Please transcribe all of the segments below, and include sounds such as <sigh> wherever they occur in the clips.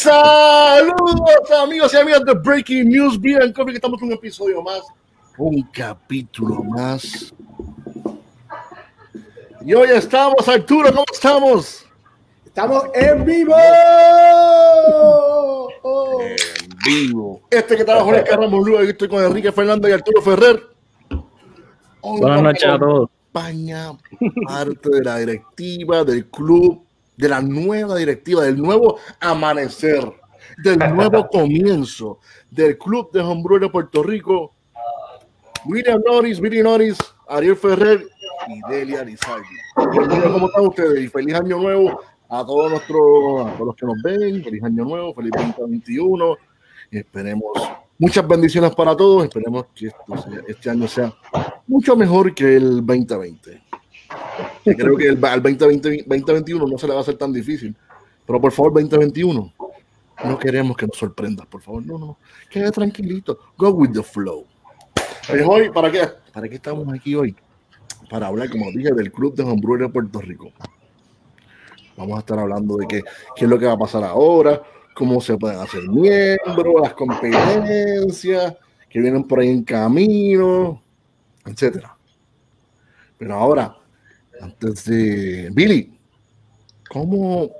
Saludos amigos y amigas de Breaking News. Bien, que estamos en un episodio más, un capítulo más. Y hoy estamos, Arturo, ¿cómo estamos? Estamos en vivo. En vivo. Este que trabaja en Carramos Lugo, aquí estoy con Enrique Fernández y Arturo Ferrer. Hoy Buenas noches a todos. España, parte de la directiva del club, de la nueva directiva, del nuevo amanecer, del nuevo <laughs> comienzo del club de Homebrew de Puerto Rico. William Norris, Billy Norris, Ariel Ferrer y Delia Lizardi. ¿Cómo están ustedes? Y feliz año nuevo a todos nuestros, a todos los que nos ven. Feliz año nuevo, feliz 2021. Y esperemos muchas bendiciones para todos. Esperemos que esto sea- este año sea mucho mejor que el 2020. Creo que el, al 2020, 2021 no se le va a hacer tan difícil. Pero por favor, 2021, no queremos que nos sorprendas, por favor. No, no, quede tranquilito. Go with the flow. Pues hoy, ¿para qué? ¿Para qué estamos aquí hoy? Para hablar, como dije, del Club de Homebrew de Puerto Rico. Vamos a estar hablando de qué, qué es lo que va a pasar ahora, cómo se pueden hacer miembros, las competencias que vienen por ahí en camino, etcétera. Pero ahora, antes de Billy, ¿cómo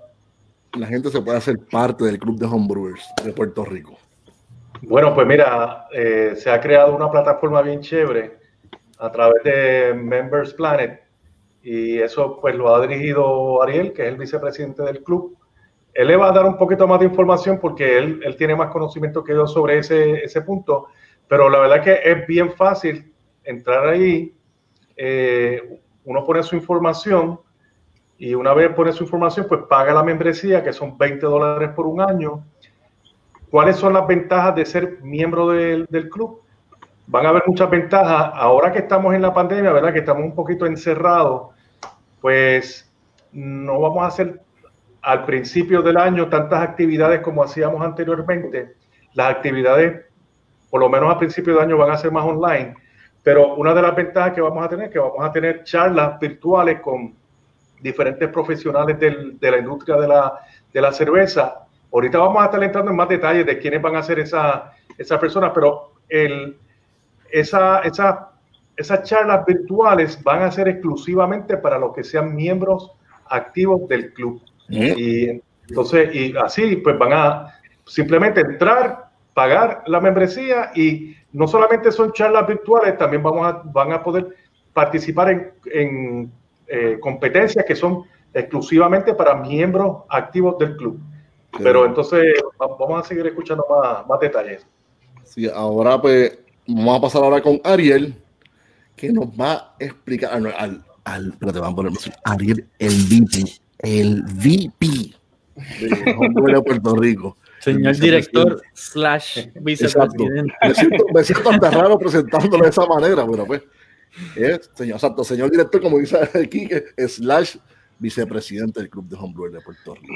la gente se puede hacer parte del Club de Homebrewers de Puerto Rico? Bueno, pues mira, eh, se ha creado una plataforma bien chévere a través de Members Planet y eso pues lo ha dirigido Ariel, que es el vicepresidente del club. Él le va a dar un poquito más de información porque él, él tiene más conocimiento que yo sobre ese, ese punto, pero la verdad que es bien fácil entrar ahí, eh, uno pone su información y una vez pone su información pues paga la membresía que son 20 dólares por un año ¿Cuáles son las ventajas de ser miembro del, del club? Van a haber muchas ventajas. Ahora que estamos en la pandemia, ¿verdad? Que estamos un poquito encerrados, pues no vamos a hacer al principio del año tantas actividades como hacíamos anteriormente. Las actividades, por lo menos al principio del año, van a ser más online. Pero una de las ventajas que vamos a tener es que vamos a tener charlas virtuales con diferentes profesionales del- de la industria de la, de la cerveza Ahorita vamos a estar entrando en más detalles de quiénes van a ser esas esa personas, pero el, esa, esa, esas charlas virtuales van a ser exclusivamente para los que sean miembros activos del club. Y entonces, y así, pues van a simplemente entrar, pagar la membresía y no solamente son charlas virtuales, también vamos a, van a poder participar en, en eh, competencias que son exclusivamente para miembros activos del club. Pero entonces va- vamos a seguir escuchando más, más detalles. Sí, ahora pues vamos a pasar ahora con Ariel, que nos va a explicar al, al, al- espérate, vamos a poner Ariel, el VP, el VP <laughs> de Puerto Rico. Señor director slash vicepresidente. Me siento, me siento hasta raro presentándolo de esa manera, pero pues, es, señor, exacto, señor director, como dice aquí, slash vicepresidente del Club de Homebrew de Puerto Rico.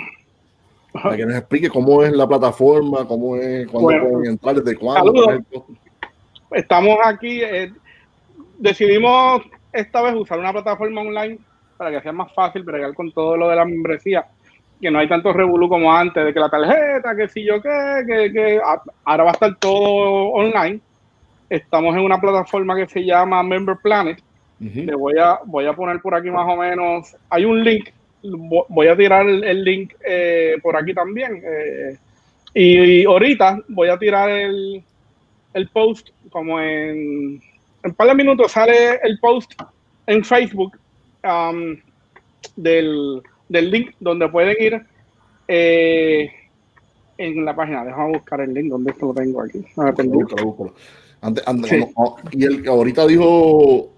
Para que nos explique cómo es la plataforma, cómo es, cuándo Bueno, pueden entrar, desde cuándo. Estamos aquí. eh, decidimos esta vez usar una plataforma online para que sea más fácil bregar con todo lo de la membresía. Que no hay tanto revolú como antes, de que la tarjeta, que si yo qué, que, que ahora va a estar todo online. Estamos en una plataforma que se llama Member Planet. Ujú. Le voy a, voy a poner por aquí más o menos. Hay un link. vo- Voy a tirar el, link eh, por aquí también. eh, y, ahorita voy a tirar el, el post como en, en un par de minutos sale el post en Facebook um, del, del link donde pueden ir eh, en la página. Déjame buscar el link donde esto lo tengo aquí. No me perdí. Búscalo, búscalo. Antes- antes- Sí. no, no, y el, ahorita dijo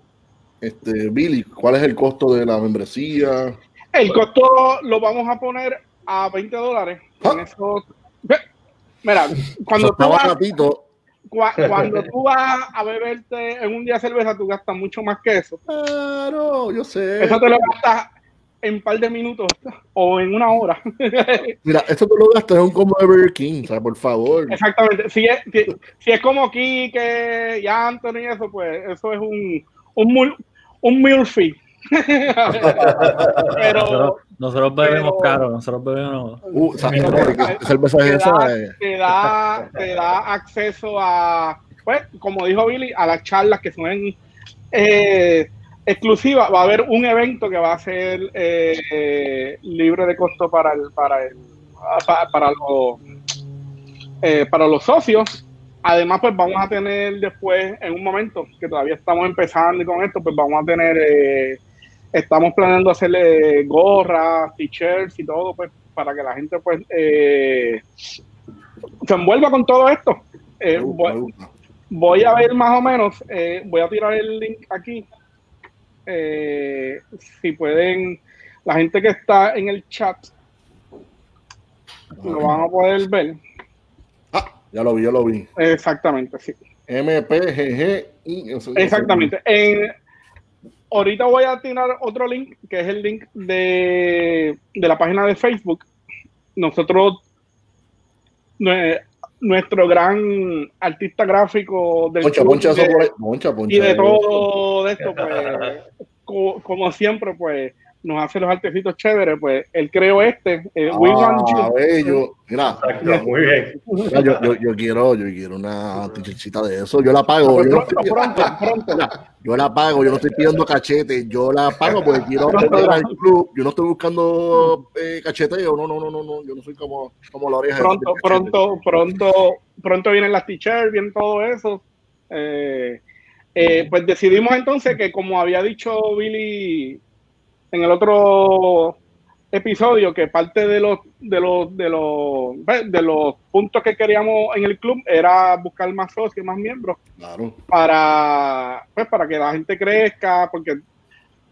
este, Billy, ¿cuál es el costo de la membresía? El costo lo vamos a poner a 20 dólares. Ve, Mira, cuando tú, vas, cuando tú vas a beberte en un día cerveza, tú gastas mucho más que eso. Claro, yo sé. Eso te lo gastas en un par de minutos <laughs> o en una hora. <laughs> Mira, esto tú lo gastas en un combo de Burger King, o sea, por favor. Exactamente. Si es, si, si es como Kike y Anthony y eso, pues eso es un, un, mul- un meal fee. <laughs> pero Nosotros, nosotros bebemos pero- caro, nosotros bebemos. Uh, sa- Pero- no, ¿qué cerveza es da, te da, te da acceso a, pues, como dijo Billy, a las charlas que son eh, exclusivas. Va a haber un evento que va a ser eh, libre de costo para el, para el, pa- para los, eh, para los socios. Además, pues vamos a tener después, en un momento, que todavía estamos empezando y con esto, pues vamos a tener, eh, estamos planeando hacerle gorras, t-shirts y todo, pues, para que la gente, pues, eh, se envuelva con todo esto. Voy, a ver más o menos, voy a tirar el link aquí. Eh, si pueden, la gente que está en el chat, lo van a poder ver. Ah, ya lo vi, ya lo vi. Exactamente, sí. MPGG. Exactamente. En, ahorita voy a tirar otro link, que es el link de, de la página de Facebook. Nosotros, nue- nuestro gran artista gráfico del Poncha, poncha de-. Poncha, y de todo de esto, pues, co- como siempre, pues, nos hace los artecitos chéveres, pues, él creó este, eh, We Want Ah, You. bello. Mira, Exacto, muy bien. mira, yo, yo, yo quiero, yo quiero una tichita de eso. Yo la pago. Yo, no pronto, pronto, pronto. yo la pago, yo no estoy pidiendo cachete, yo la pago porque quiero al club. Yo no estoy buscando eh, cacheteo, no, no, no, no, no, yo no soy como, como la oreja. de pronto, pronto, pronto, pronto vienen las t-shirts, viene todo eso. Eh, eh, pues decidimos entonces que como había dicho Billy en el otro episodio, que parte de los de los de los de los puntos que queríamos en el club era buscar más socios, más miembros Claro. para pues para que la gente crezca, porque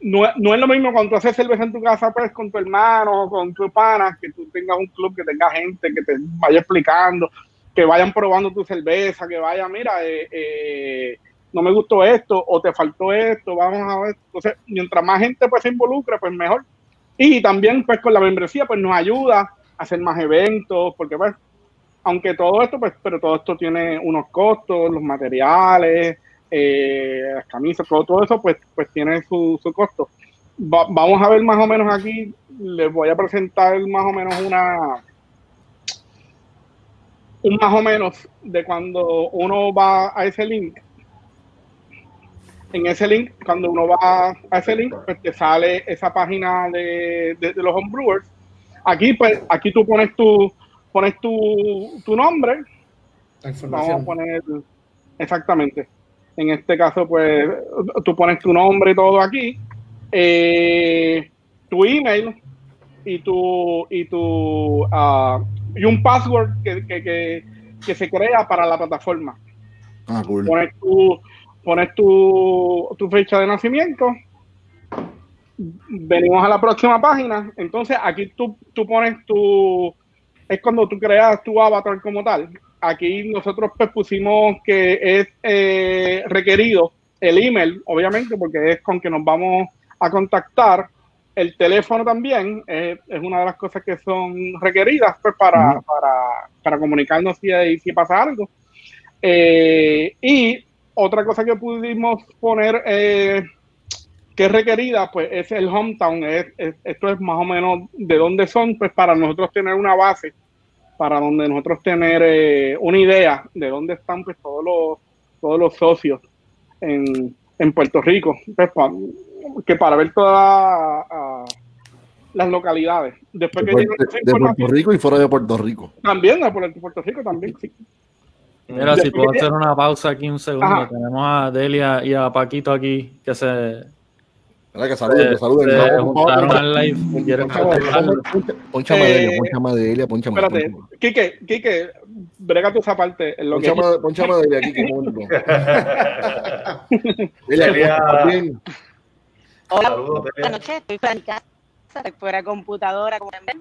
no, no es lo mismo cuando tú haces cerveza en tu casa, pues con tu hermano, con tu pana, que tú tengas un club, que tenga gente que te vaya explicando, que vayan probando tu cerveza, que vaya, mira, eh, eh, no me gustó esto, o te faltó esto, vamos a ver. Entonces, mientras más gente pues se involucre, pues mejor. Y también pues con la membresía pues nos ayuda a hacer más eventos, porque pues, aunque todo esto, pues, pero todo esto tiene unos costos, los materiales, eh, las camisas, todo, todo eso, pues, pues tiene su, su costo. Va- vamos a ver más o menos aquí, les voy a presentar más o menos una un más o menos de cuando uno va a ese link. En ese link, cuando uno va a ese link, pues te sale esa página de, de- de los homebrewers. Aquí, pues, aquí tú pones tu, pones tu, tu nombre, vamos a poner exactamente. En este caso, pues tú pones tu nombre y todo aquí, eh, tu email y tu y tu ah, y un password que, que, que, que se crea para la plataforma. Ah, cool. Pones tu pones tu, tu fecha de nacimiento. Venimos a la próxima página. Entonces aquí tú, tú pones tu es cuando tú creas tu avatar como tal. Aquí nosotros pues pusimos que es eh, requerido el email, obviamente, porque es con que nos vamos a contactar. El teléfono también eh, es una de las cosas que son requeridas pues, para, para, para comunicarnos si, si pasa algo. Eh, y otra cosa que pudimos poner eh, que es requerida, pues es el hometown. Es, es- esto es más o menos de dónde son, pues para nosotros tener una base, para donde nosotros tener eh, una idea de dónde están pues todos los, todos los socios en, en Puerto Rico. Pues, pa- que para ver todas las localidades. Después De, que esa de Puerto Rico y fuera de Puerto Rico. también de Puerto Rico también, sí. Mira, si puedo hacer una pausa aquí un segundo. Ajá. Tenemos a Delia y a Paquito aquí que se, Mira que saluden, que saluden. se Vamos, vamos, juntaron vamos. al live. y quieren Ponchame, participar. ponchame, Ponchame de Eh, ponchame de ella, ponchame. Espérate, ponchame. Quique, Quique, brega tu esa parte. en Lo que Ponchame, ponchame que un momento. <laughs> Delia, Delia. ¿estás bien? Hola, Saludos, buenas Delia. noches. Estoy fuera de mi casa, fuera de computadora, como ven.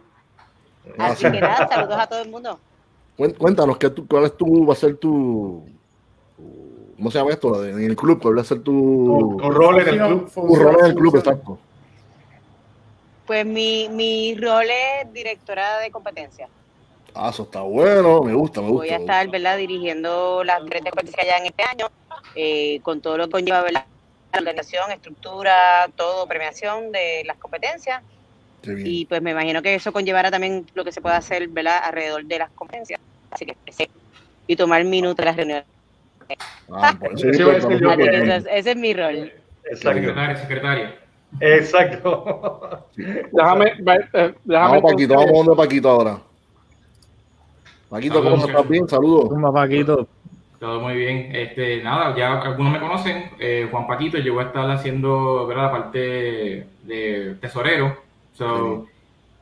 Ah, Así sí. que nada, saludos a todo el mundo. Cuéntanos, ¿qué tú- ¿cuál es tu, va a ser tu, ¿cómo se llama esto? En el club, ¿cuál va a ser Tu, tu, tu rol en el club. tu rol en el club? Exacto. Pues mi, mi rol es directora de competencia. Ah, eso está bueno, me gusta, me gusta. Voy a estar. ¿verdad?, dirigiendo las tres de competencia ya en este año, eh, con todo lo que conlleva, ¿verdad? la organización, estructura, todo, premiación de las competencias. Qué bien. Y pues me imagino que eso conllevará también lo que se puede hacer, ¿verdad? Alrededor de las competencias. Así que sí. y tomar minutos de las reuniones. Ah, es yo ese, es- ese es mi rol. Exacto. Secretaria, secretaria. Exacto. <laughs> Déjame, eh, déjame Vamos, Paquito, vamos donde Paquito ahora. Paquito, ¿cómo estás? Bien, saludos. Tumba, Paquito. Todo muy bien. Este, nada, ya algunos me conocen. eh, Juan Paquito, yo voy a estar haciendo ¿verdad? la parte de tesorero. So,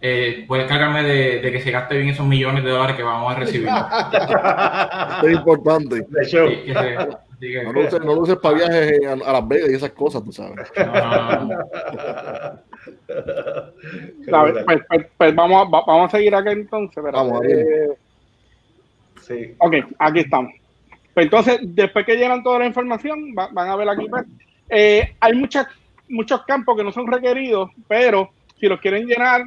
eh, voy a encargarme de, de que se gaste bien esos millones de dólares que vamos a recibir. <laughs> Es importante. De show. Sí, que se- así que- No lo uses, no para viajes a, a Las Vegas y esas cosas, tú sabes. no, no, no. A <laughs> ver, pues, pues- pues vamos, a- va- vamos a seguir acá entonces. espérate. Vamos, a ver. Eh, Sí. ok, aquí estamos. Pues entonces, después que llenan toda la información, va- van a ver aquí. pues, eh, hay muchas, muchos campos que no son requeridos, pero si los quieren llenar,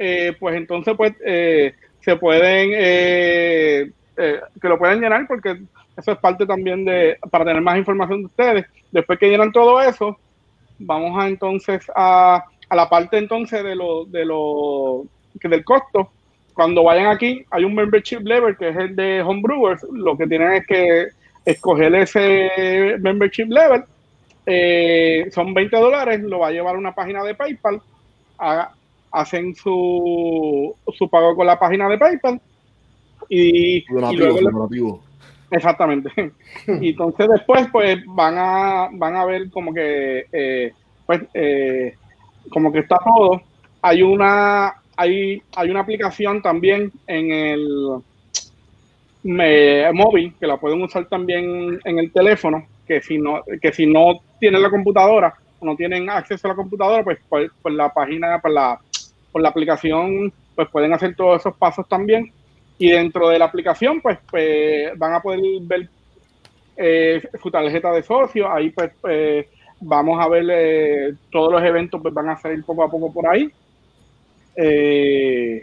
eh, pues entonces pues eh, se pueden, eh, eh, que lo pueden llenar porque eso es parte también de, para tener más información de ustedes. Después que llenan todo eso, vamos a entonces a, a la parte entonces de lo, de lo, que del costo. Cuando vayan aquí, hay un membership level que es el de Homebrewers. Lo que tienen es que escoger ese membership level. Eh, son 20 dólares, lo va a llevar a una página de PayPal. Hacen su, su pago con la página de PayPal. Y, luego donativo. Exactamente. <laughs> Y entonces después, pues, van a, van a ver como que, eh, pues, eh, como que está todo. Hay una, hay, hay una aplicación también en el me- móvil que la pueden usar también en el teléfono, que si no, que si no tienen la computadora o no tienen acceso a la computadora, pues por, por la página, por la, por la aplicación, pues pueden hacer todos esos pasos también. Y dentro de la aplicación, pues, pues, van a poder ver eh, su tarjeta de socio. Ahí, pues, eh, vamos a ver eh, todos los eventos, pues van a salir poco a poco por ahí. Eh,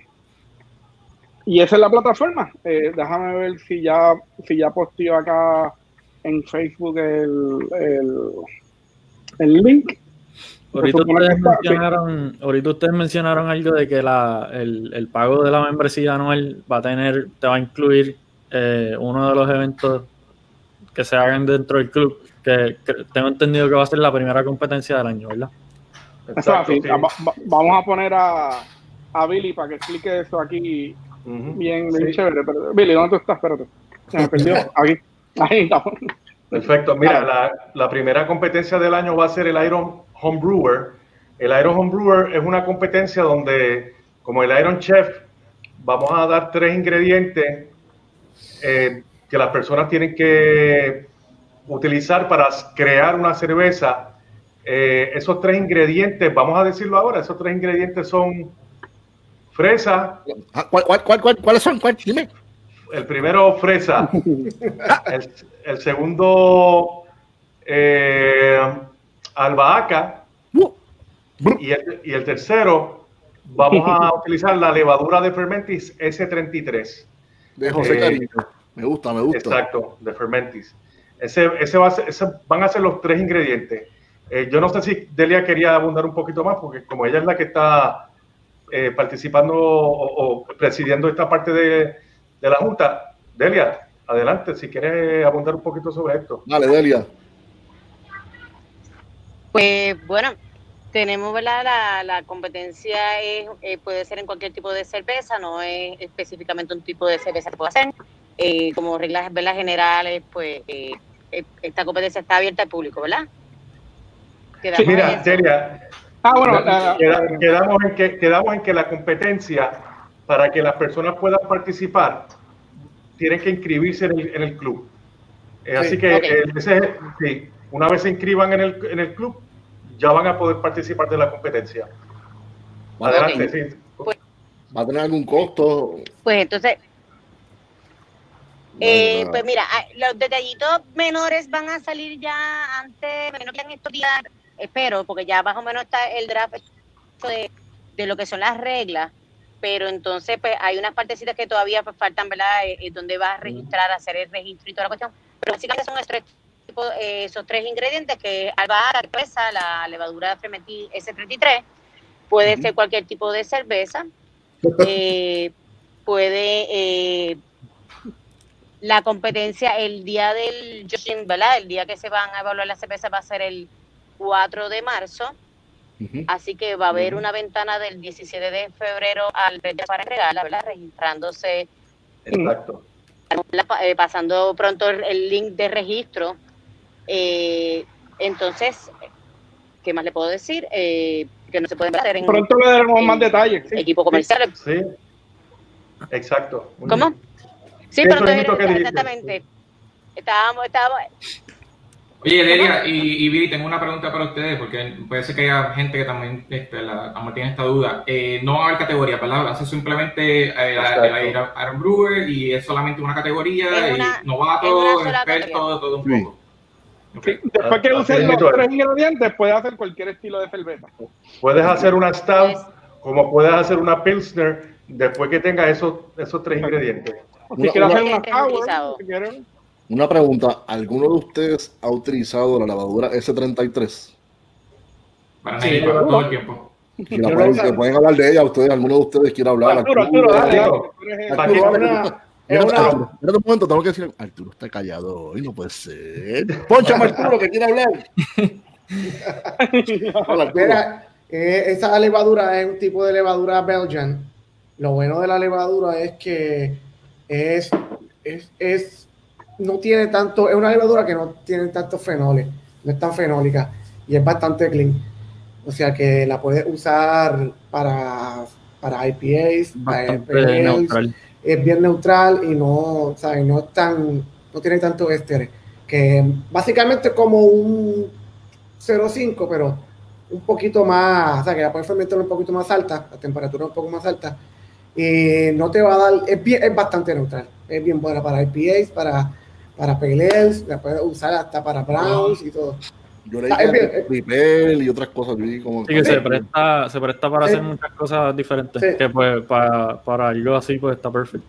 y esa es la plataforma. Déjame ver si ya, si ya posteo acá en Facebook el, el, el link. Ahorita ustedes, mencionaron, ahorita ustedes mencionaron algo de que la, el, el pago de la membresía anual va a tener, te va a incluir eh, uno de los eventos que se hagan dentro del club, que, que tengo entendido que va a ser la primera competencia del año, ¿verdad? Exacto, sí. Va- va- vamos a poner a, a Billy para que explique eso aquí Ujú. bien, bien Sí. chévere. Pero, Billy, ¿dónde tú estás? Espérate. Se me perdió. <laughs> Aquí. Ahí estamos. Perfecto. Mira, la, la primera competencia del año va a ser el Iron Homebrewer. El Iron Homebrewer es una competencia donde, como el Iron Chef, vamos a dar tres ingredientes eh, que las personas tienen que utilizar para crear una cerveza. Eh, esos tres ingredientes, vamos a decirlo ahora, esos tres ingredientes son fresa, Ah, ¿cuál- cuál- cuál- cuál- ¿Cuáles son? ¿Cuál? Dime. el primero fresa, <laughs> el, el segundo eh, albahaca y el, y el tercero vamos a <laughs> utilizar la levadura de Fermentis S33. De José Eh, Cariño. Me gusta, me gusta. Exacto, de Fermentis. Ese, ese va a ser- ese van a ser los tres ingredientes. Eh, yo no sé si Delia quería abundar un poquito más, porque como ella es la que está eh, participando o, o presidiendo esta parte de, de la Junta, Delia, adelante, si quieres abundar un poquito sobre esto. Dale, Delia. Pues bueno, tenemos ¿verdad? La, la competencia es, eh, puede ser en cualquier tipo de cerveza, no es específicamente un tipo de cerveza que puedo hacer. Eh, como reglas ¿verdad? generales, pues eh, eh, esta competencia está abierta al público, ¿verdad? Quedamos en Mira, eso. Delia, Ah, bueno. quedamos, en que, quedamos en que la competencia, para que las personas puedan participar, tienen que inscribirse en el, en el club. Eh, Sí. Así que Ok. eh, ese- sí, una vez se inscriban en el, en el club, ya van a poder participar de la competencia. Adelante, sí. ¿Va a tener algún costo? Pues entonces, eh, pues mira, ah, los detallitos menores van a salir ya antes, menos que en estos días, espero, porque ya más o menos está el draft de, de lo que son las reglas, pero entonces pues hay unas partecitas que todavía pues, faltan, ¿verdad? Eh, eh, donde vas a registrar, hacer el registro y toda la cuestión, pero básicamente son eh, esos tres ingredientes, que es albahaca, cerveza, la levadura fermentil S33, puede Ujú. ser cualquier tipo de cerveza, <laughs> eh, puede eh, la competencia el día del ¿verdad? El día que se van a evaluar las cervezas va a ser el 4 de marzo, así que va a haber una ventana del 17 de febrero al 20 para entregarla, ¿verdad? Registrándose Exacto. la- eh, pasando pronto el link de registro. Eh, entonces, ¿qué más le puedo decir? Eh, que no se puede hacer en Pronto le daremos más detalles. sí. equipo comercial. Sí. Exacto. Muy ¿Cómo? bien. Sí, dijiste. exactamente. Estábamos, estábamos, Oye, Lelia y, y Viri, tengo una pregunta para ustedes, porque puede ser que haya gente que también este, la, también tiene esta duda. Eh, no va a haber categoría, ¿verdad? Hace simplemente eh, Iron Brewer y es solamente una categoría, una- y novato, experto, categoría. todo un Sí. poco. Sí, Después que Ah, usen así los tres ingredientes, puede hacer cualquier estilo de cerveza. Puedes hacer una stout, Pues- como puedes hacer una pilsner, después que tenga esos, esos tres ingredientes. Si Una- hacer una- una que es utilizado. sour, si. Una pregunta, ¿alguno de ustedes ha utilizado la lavadura S33? Para Sí, todo el tiempo. Si la Yo pueden, lo- que pueden hablar de ella, ustedes, alguno de ustedes quiere hablar. Arturo, Arturo, dale, dale. Mira, una- Arturo, un momento, tengo que decir, Arturo está callado hoy, no puede ser. <laughs> Ponchame Arturo, que quiere hablar. <laughs> Hola. Mira, eh, esa levadura es un tipo de levadura Belgian. Lo bueno de la levadura es que es, es, es- no tiene tanto, es una levadura que no tiene tantos fenoles, no es tan fenólica y es bastante clean. O sea que la puedes usar para, para IPAs, para neutral. Es bien neutral y no, ¿sabes? no es tan, no tiene tanto ésteres. Que básicamente como un 0.5, pero un poquito más, o sea, que la puedes fermentar un poquito más alta, la temperatura un poco más alta. Y no te va a dar, es, bien, es bastante neutral. Es bien buena para IPAs, para, para pale ales, la puedes usar hasta para browns y todo. Yo leí Ah, es bien, que eh. Ripel y otras cosas. yo vi como Sí, que se presta, se presta para Sí. hacer muchas cosas diferentes. Sí. Que pues para, para algo así pues está perfecto.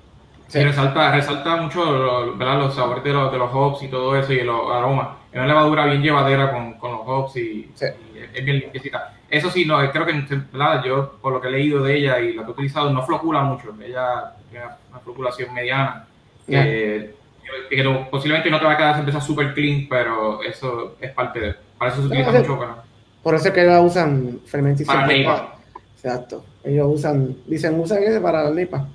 Sí. Resalta, resalta mucho lo- ¿verdad? los sabores de los, de los hops y todo eso y los aromas. Es una levadura bien llevadera con, con los hops y, Sí. y es bien limpiecita. Eso sí, no, creo que ¿verdad? yo, por lo que he leído de ella y lo que he utilizado, no flocula mucho. Ella tiene una floculación mediana. Que, que posiblemente no te va a quedar cerveza super clean, pero eso es parte de. Para eso se utiliza sí. mucho. Bueno, Por eso es que la usan fermentación. para neipa. Exacto. Ellos usan, dicen, usan ese para la nipa.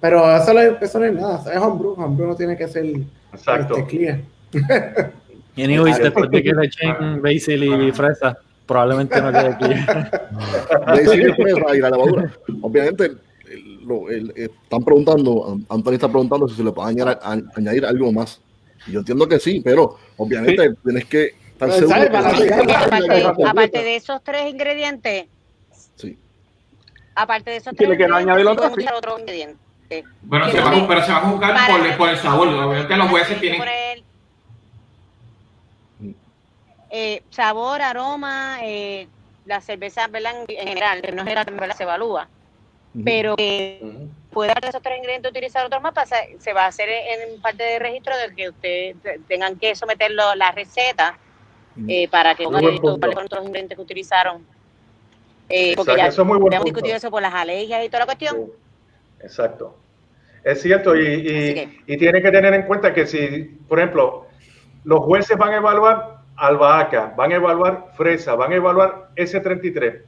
Pero eso, no es- eso no es nada, es homebrew. Homebrew no tiene que ser Exacto. este, clear. <laughs> Y anyways, después de que le echen basil y fresa, probablemente no quede aquí. Le dicen que fresa y la levadura. Obviamente, lo- el- eh, están preguntando, Anthony está preguntando si se le puede añadir, a- añadir algo más. Y yo entiendo que sí, pero obviamente tienes que estar Pero, seguro. que- aparte, aparte de esos tres ingredientes, Sí. aparte de esos tres quieren ingredientes, añadir otro, sí. ingredientes. Bueno, se va, pero se va a juzgar por, por el sabor. Obviamente los jueces tienen. eh, sabor, aroma, eh, la cerveza ¿verdad? en en general, no general ¿verdad? se evalúa, pero que Ujú. puede de esos tres ingredientes utilizar otros más, pasa- se va a hacer en parte de registro de que ustedes tengan que someterlo la receta eh, para que Muy no buen haya punto. cuáles fueron los ingredientes que utilizaron. Eh, porque Exacto, ya eso es muy buen hemos discutido eso por las alergias y toda la cuestión. Sí, Exacto. Es cierto, y, y- que- y tiene que tener en cuenta que si, por ejemplo, los jueces van a evaluar albahaca, van a evaluar fresa, van a evaluar S33,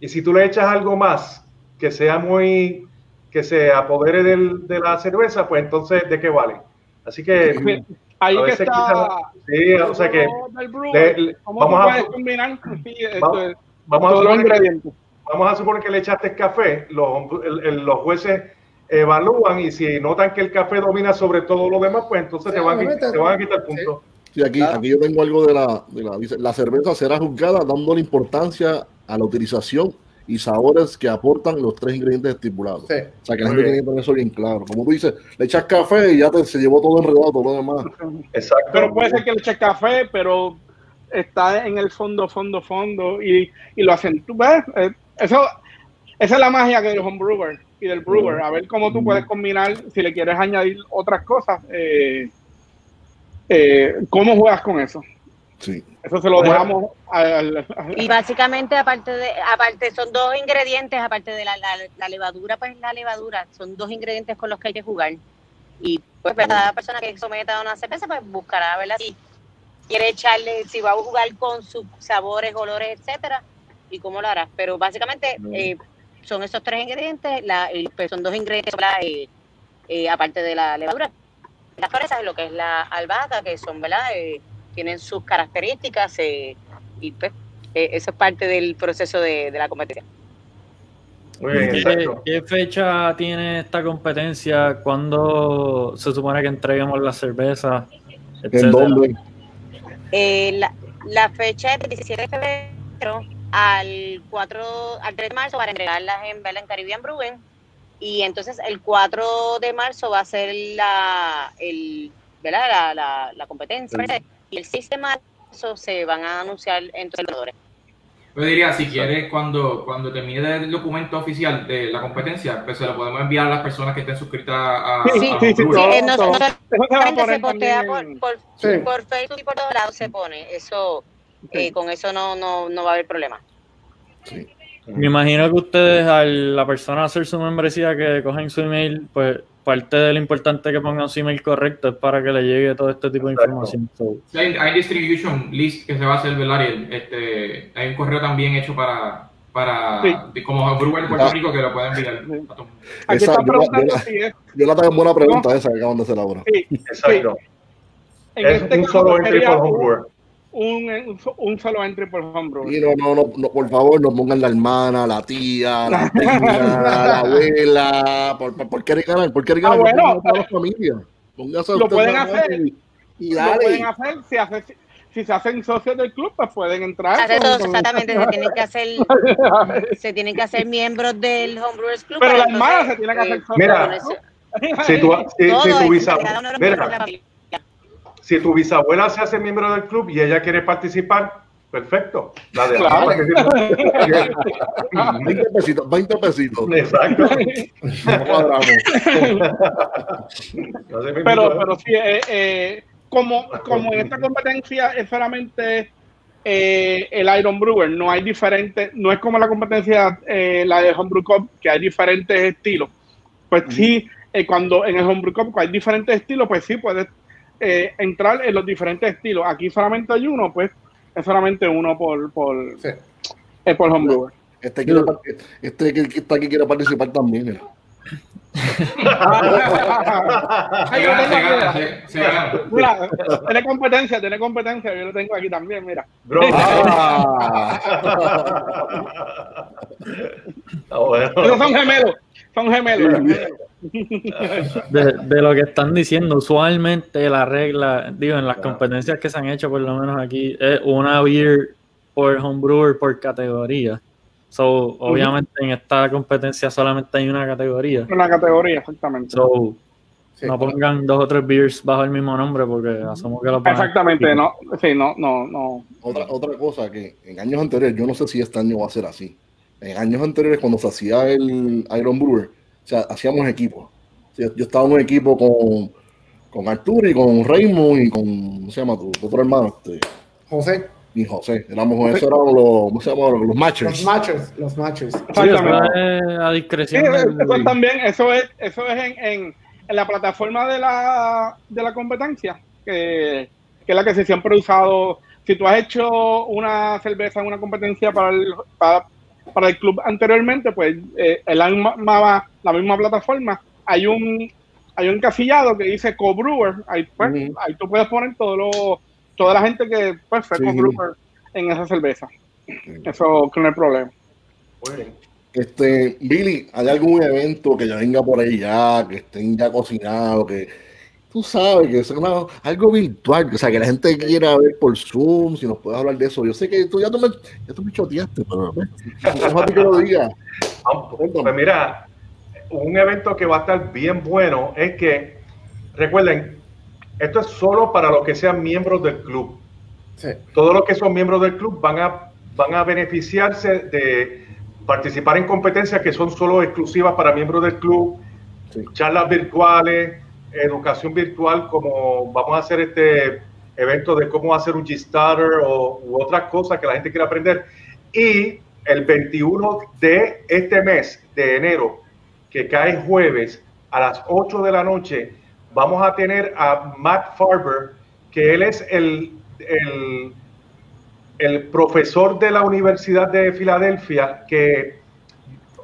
y si tú le echas algo más que sea muy, que se apodere del- de la cerveza, pues entonces, ¿de qué vale? Así que, Ahí a que está. quizá- sí, o sea que le- le- ¿Cómo vamos a- combinar sí, vamos, es- vamos a todos los suponer que- ingredientes? vamos a suponer que le echaste café, los, el- el- los jueces evalúan y si notan que el café domina sobre todo lo demás, pues entonces Sí, te, van, a- te van a quitar puntos. Sí, aquí, Claro. aquí yo tengo algo de la, de la, la cerveza será juzgada dándole importancia a la utilización y sabores que aportan los tres ingredientes estipulados. Sí. O sea, que la gente tiene que tener eso bien claro. Como tú dices, le echas café y ya te, se llevó todo enredado, todo lo demás. Exacto. Pero puede ser que le eches café, pero está en el fondo, fondo, fondo y, y lo hacen. ¿Tú ves? Eh, Eso, esa es la magia del homebrewer y del brewer. A ver cómo tú puedes combinar, si le quieres añadir otras cosas, eh, eh, cómo juegas con eso. Sí. Eso se lo dejamos al, al- Y básicamente, aparte de, aparte, son dos ingredientes, aparte de la, la, la levadura, pues la levadura, son dos ingredientes con los que hay que jugar. Y pues cada persona que someta a una cerveza, pues buscará, ¿verdad? Si quiere echarle, si va a jugar con sus sabores, olores, etcétera, y cómo lo hará. Pero básicamente eh, son esos tres ingredientes, la, y, pues, son dos ingredientes, ¿verdad? Eh, eh, aparte de la levadura. Las fresas, lo que es la albahaca, que son, ¿verdad? Tienen sus características eh, y pues eh, eso es parte del proceso de, de la competencia. Muy bien, ¿Qué, fecha tiene esta competencia? ¿Cuándo se supone que entreguemos la cerveza? ¿En etcétera? dónde? Eh, la, la fecha es del 17 de febrero al 4 al 3 de marzo para entregarlas en, ¿verdad? en Caribbean Brewing y entonces el 4 de marzo va a ser la, el, ¿verdad? la, la, la competencia y el 6 de marzo se van a anunciar entre los ganadores. Yo diría, si quieres, cuando, cuando termine el documento oficial de la competencia, pues se lo podemos enviar a las personas que estén suscritas a, Sí, a sí, sí, Sí, eh, no- Eso se postea por, Sí. por Facebook y por todos lados se pone. Eso, eh, con eso no, no, no va a haber problema. Sí. Me imagino que ustedes, a la persona hacer su membresía, que cogen su email, pues parte de lo importante que pongan su email correcto es para que le llegue todo este tipo de información. Sí, Hay, hay distribution list que se va a hacer, ¿verdad? Ariel? Este, hay un correo también hecho para, para Sí. como de Puerto Rico que lo puede enviar a. Aquí están yo- preguntando yo- si es Yo la tengo buena pregunta esa que acaban de hacer ahora. sí, Exacto. en Es este un caso solo entry por homebrewer. Un, un, solo entry por homebrew. Y no, no, no, no, por favor, no pongan la hermana, la tía, la <laughs> prima, la abuela. ¿Por, por, por qué regalar? ¿Por qué regalar? Ah, bueno. Para la familia. Pónganse Lo pueden a hacer. y, y Lo dale. pueden hacer si, hace- si se hacen socios del club, pues pueden entrar. Hace todo, con- exactamente, se tienen que hacer, <laughs> se tienen que hacer miembros del Homebrewers Club. Pero la hermana se tiene que hacer eh, socia. Mira, Si tu, si, si tu si tu bisabuela se hace miembro del club y ella quiere participar, perfecto. La de Claro. 20 <laughs> pesitos, 20 pesitos. Exacto. <laughs> Pero, pero sí, eh, eh, como, como en esta competencia es solamente eh, el Iron Brewer, no hay diferentes, no es como la competencia, eh, la de Homebrew Cup, que hay diferentes estilos. Pues sí, eh, cuando en el Homebrew Cup hay diferentes estilos, pues sí puedes eh, entrar en los diferentes estilos. Aquí solamente hay uno, pues es solamente uno por, por, Sí. eh, por Homebrewer. Este, quiere, este que está aquí quiere participar también. mira. Se gana, se gana, se, se gana. Mira, tiene competencia, tiene competencia, yo lo tengo aquí también, mira. Bro. <laughs> Ah. Ah, bueno. Esos son gemelos, son gemelos. De, de lo que están diciendo, usualmente la regla, digo, en las competencias que se han hecho, por lo menos aquí, es una beer por homebrewer por categoría. So, obviamente en esta competencia solamente hay una categoría. Una categoría, exactamente. So, Sí. no pongan dos o tres beers bajo el mismo nombre porque asumo que lo a- Exactamente, no, sí, no, no, no. Otra, otra cosa que en años anteriores, yo no sé si este año va a ser así. En años anteriores, cuando se hacía el Iron Brewer, o sea, hacíamos equipos. O sea, yo estaba en un equipo con, con Arturo y con Raymond y con, ¿cómo se llama tu, tu otro hermano? Este, José, y José. Éramos, eso eran los, ¿cómo se llama? Los, los matchers. los matchers, los. Sí, eso Exactamente. es a Sí, discreción. eso también, eso es, eso es en, en, en la plataforma de la, de la competencia, que, que es la que se siempre ha usado. Si tú has hecho una cerveza en una competencia para el, para, para el club anteriormente, pues eh, en la misma, la misma plataforma hay un hay un encasillado que dice co-brewer, ahí, pues, ahí tú puedes poner todo lo, toda la gente que pues, fue Sí. co-brewer en esa cerveza. Eso que no hay problema. Este, Billy, ¿hay algún evento que ya venga por ahí ya, que estén ya cocinados, que tú sabes que es una- algo virtual, o sea, que la gente quiera ver por Zoom, si nos puedes hablar de eso? Yo sé que tú ya tú me, ya tú me choteaste, pero pues, que lo diga. Ah, Pues mira, un evento que va a estar bien bueno es que, recuerden, esto es solo para los que sean miembros del club. Sí. Todos los que son miembros del club van a, van a beneficiarse de participar en competencias que son solo exclusivas para miembros del club, Sí. charlas virtuales, educación virtual, como vamos a hacer este eventos de cómo hacer un G-Starter o u otras cosas que la gente quiere aprender. Y el 21 de este mes de enero, que cae jueves a las 8 de la noche, vamos a tener a Matt Farber, que él es el, el, el profesor de la Universidad de Filadelfia, que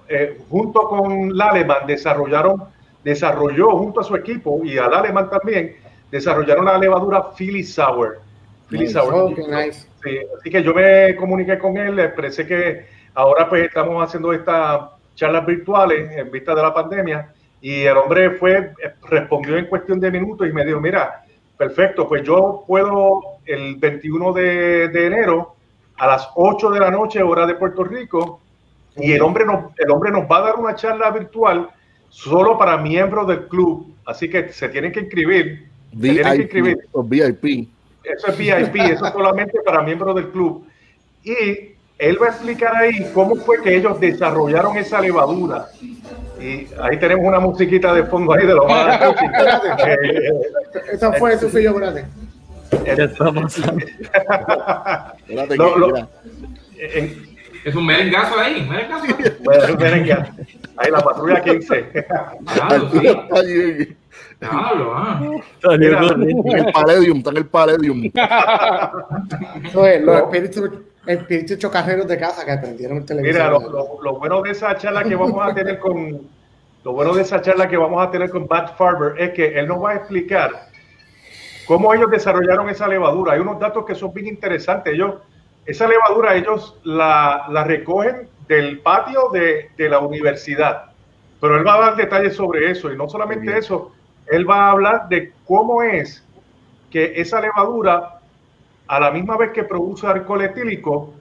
eh, junto con Laleman desarrollaron, desarrolló junto a su equipo y al Laleman también, desarrollaron la levadura Philly Sour. Philly Nice. Sour. Qué nice. Sí, así que yo me comuniqué con él, le expresé que ahora pues estamos haciendo estas charlas virtuales en vista de la pandemia y el hombre fue, respondió en cuestión de minutos y me dijo, mira, perfecto, pues yo puedo el 21 de, de enero a las 8 de la noche, hora de Puerto Rico, y el hombre, nos, el hombre nos va a dar una charla virtual solo para miembros del club, así que se tienen que inscribir, se tienen que inscribir. VIP, o VIP. Eso es VIP, eso es solamente para miembros del club. Y él va a explicar ahí cómo fue que ellos desarrollaron esa levadura. Y ahí tenemos una musiquita de fondo ahí de los <laughs> Esa fue su fillo grande. ¿Qué está pasando? Lo- lo- en- Es un merengazo ahí, merengazo. bueno, miren que ahí la patrulla 15. Claro, sí. Claro, ah. Mira. en el Palladium, está en el Palladium. <laughs> Eso es, los espíritus, espíritus chocarreros de casa que aprendieron el televisor. Mira, lo, lo- lo bueno de esa charla que vamos a tener con lo bueno de esa charla que vamos a tener con Matt Farber es que él nos va a explicar cómo ellos desarrollaron esa levadura. Hay unos datos que son bien interesantes. Ellos, esa levadura ellos la, la recogen del patio de, de la universidad. Pero él va a dar detalles sobre eso. Y no solamente eso, él va a hablar de cómo es que esa levadura, a la misma vez que produce alcohol etílico,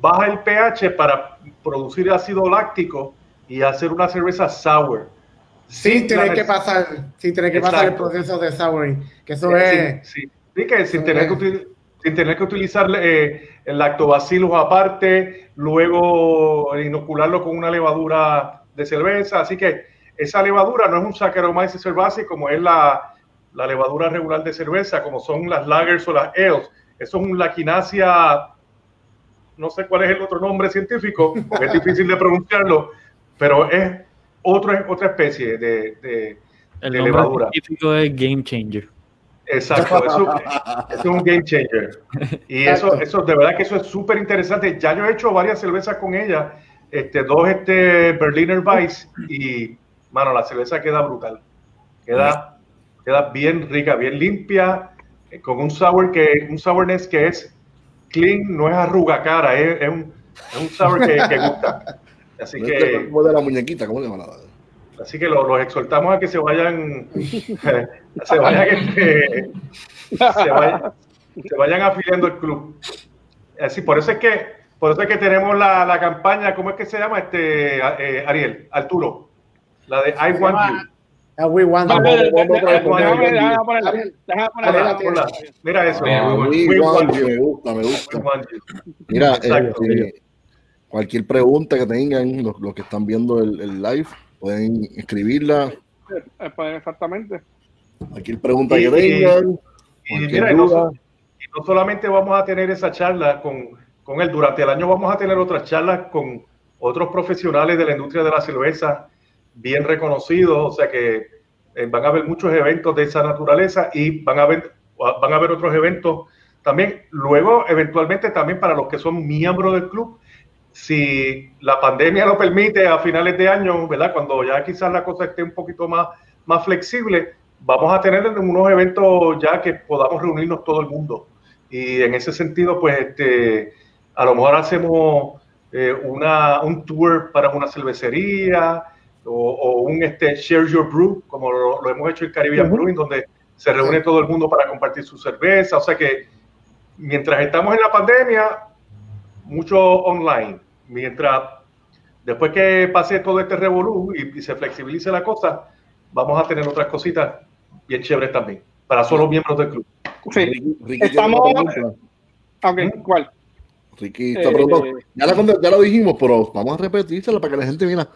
baja el pH para producir ácido láctico y hacer una cerveza sour. Sin tener la que pasar, sin tener que pasar el proceso de souring. Que eso Sí, es. sí, sí. Sí, que sin tener que, es. Sin tener que utilizar eh, el lactobacillus aparte, luego inocularlo con una levadura de cerveza. Así que esa levadura no es un Saccharomyces cerevisiae como es la, la levadura regular de cerveza, como son las lagers o las ales. Eso es un laquinacia, no sé cuál es el otro nombre científico, porque es difícil de pronunciarlo, pero es otra, otra especie de, de, El de nombre levadura. científico es Game Changer. Exacto, eso, <laughs> es un game changer. Y eso, eso, de verdad que eso es súper interesante. Ya yo he hecho varias cervezas con ella, este, dos este Berliner Weiss, y mano, la cerveza queda brutal. Queda, queda bien rica, bien limpia, eh, con un sour que, un sourness que es clean, no es arruga cara, es, es un, es un sour que, que gusta. Así <laughs> que, como de la muñequita, ¿cómo le llaman? Así que lo- los exhortamos a que se vayan, se vayan, <laughs> este, se vayan, se vayan afiliando al club. Así, por eso es que, por eso es que tenemos la, la campaña, ¿cómo es que se llama este eh, Ariel? Arturo. La de I want you. Ah, we want. Mira eso. Mira, we want- we we want want you, me gusta, me gusta. You. Mira, Exacto. cualquier pregunta que tengan, los, los que están viendo el, el live, pueden escribirla. Exactamente. Cualquier pregunta Y- que tengan. Y cualquier mira, no, no solamente vamos a tener esa charla con, con él, durante el año vamos a tener otras charlas con otros profesionales de la industria de la cerveza bien reconocidos, o sea que eh, van a haber muchos eventos de esa naturaleza y van a haber, van a haber otros eventos también. Luego, eventualmente, también para los que son miembros del club, si la pandemia lo permite a finales de año, ¿verdad? Cuando ya quizás la cosa esté un poquito más, más flexible, vamos a tener unos eventos ya que podamos reunirnos todo el mundo. Y en ese sentido, pues, este, a lo mejor hacemos eh, una, un tour para una cervecería o, o un este, Share Your Brew, como lo, lo hemos hecho en Caribbean Brewing, donde se reúne todo el mundo para compartir su cerveza. O sea que mientras estamos en la pandemia, mucho online. Mientras, después que pase todo este revolú y, y se flexibilice la cosa, vamos a tener otras cositas bien chéveres también, para solo miembros del club. Sí. Ricky, Estamos-. Ok, ¿cuál? Ricky está Eh, preguntando. Ya, la, ya lo dijimos, pero vamos a repetírsela para que la gente mira.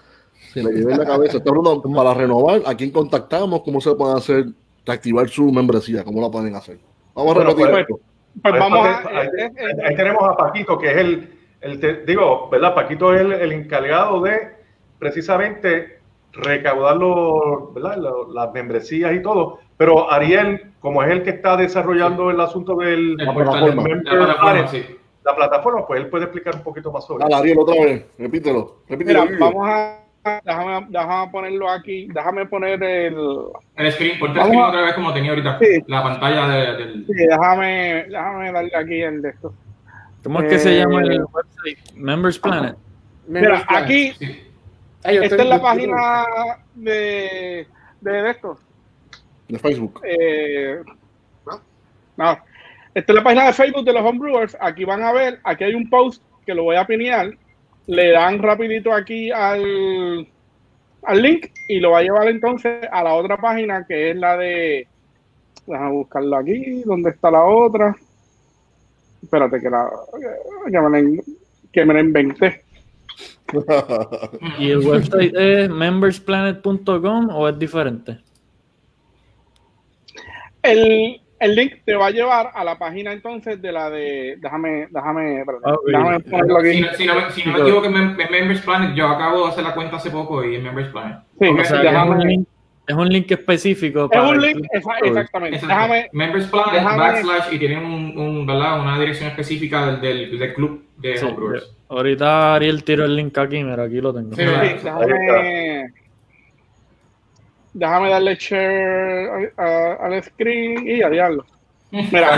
Se le lleve en la cabeza. Está preguntando para renovar, ¿a quién contactamos? ¿Cómo se puede hacer, activar su membresía? ¿Cómo la pueden hacer? Vamos a Bueno, repetir pues, esto. Pues Ahí- vamos a. ahí, eh, eh, ahí- ahí tenemos a Paquito, que es el, el te- digo, ¿verdad? Paquito es el, el encargado de precisamente recaudar los, ¿verdad? Lo- las membresías y todo. Pero Ariel, como es el que está desarrollando el asunto del El La plataforma. la Member plataforma, Planet, sí. la plataforma, pues él puede explicar un poquito más sobre Dale, eso. Ariel, otra vez. Repítelo. Repítelo. Mira, vamos a. Déjame, déjame ponerlo aquí. Déjame poner el. El screen, ponte el screen otra vez como tenía ahorita. Sí. La pantalla de- del. Sí, déjame, déjame darle aquí el de esto. ¿Cómo es que se Eh, llama el website? Members Planet. Mira, aquí, Sí. Ay, yo esta es la página de, de, de esto. De Facebook. Eh, no, esta es la página de Facebook de los homebrewers. Aquí van a ver, aquí hay un post que lo voy a pinear. Le dan rapidito aquí al, al link y lo va a llevar entonces a la otra página que es la de... Déjame buscarlo aquí. ¿Dónde está la otra? Espérate que la... Que me la, que me la inventé. <laughs> ¿Y el website es membersplanet.com o es diferente? El, el link te va a llevar a la página entonces de la de... Déjame, déjame, espérate, Ah, déjame ponerlo aquí. Si, no- si no, me- si no me equivoco, en Mem- en Members Planet, yo acabo de hacer la cuenta hace poco y en Members Planet. Sí, O sea, es déjame- un link, es un link específico Es para un link, exactamente. Exacto. Déjame, Members Planet, déjame- backslash, y tienen un, un, ¿verdad? una dirección específica del, del, del club de Sí, homebrewers. ahorita Ariel tiró el link aquí, mira, aquí lo tengo. Sí, sí, déjame, déjame darle share a- a- al screen y a diablo. Mira,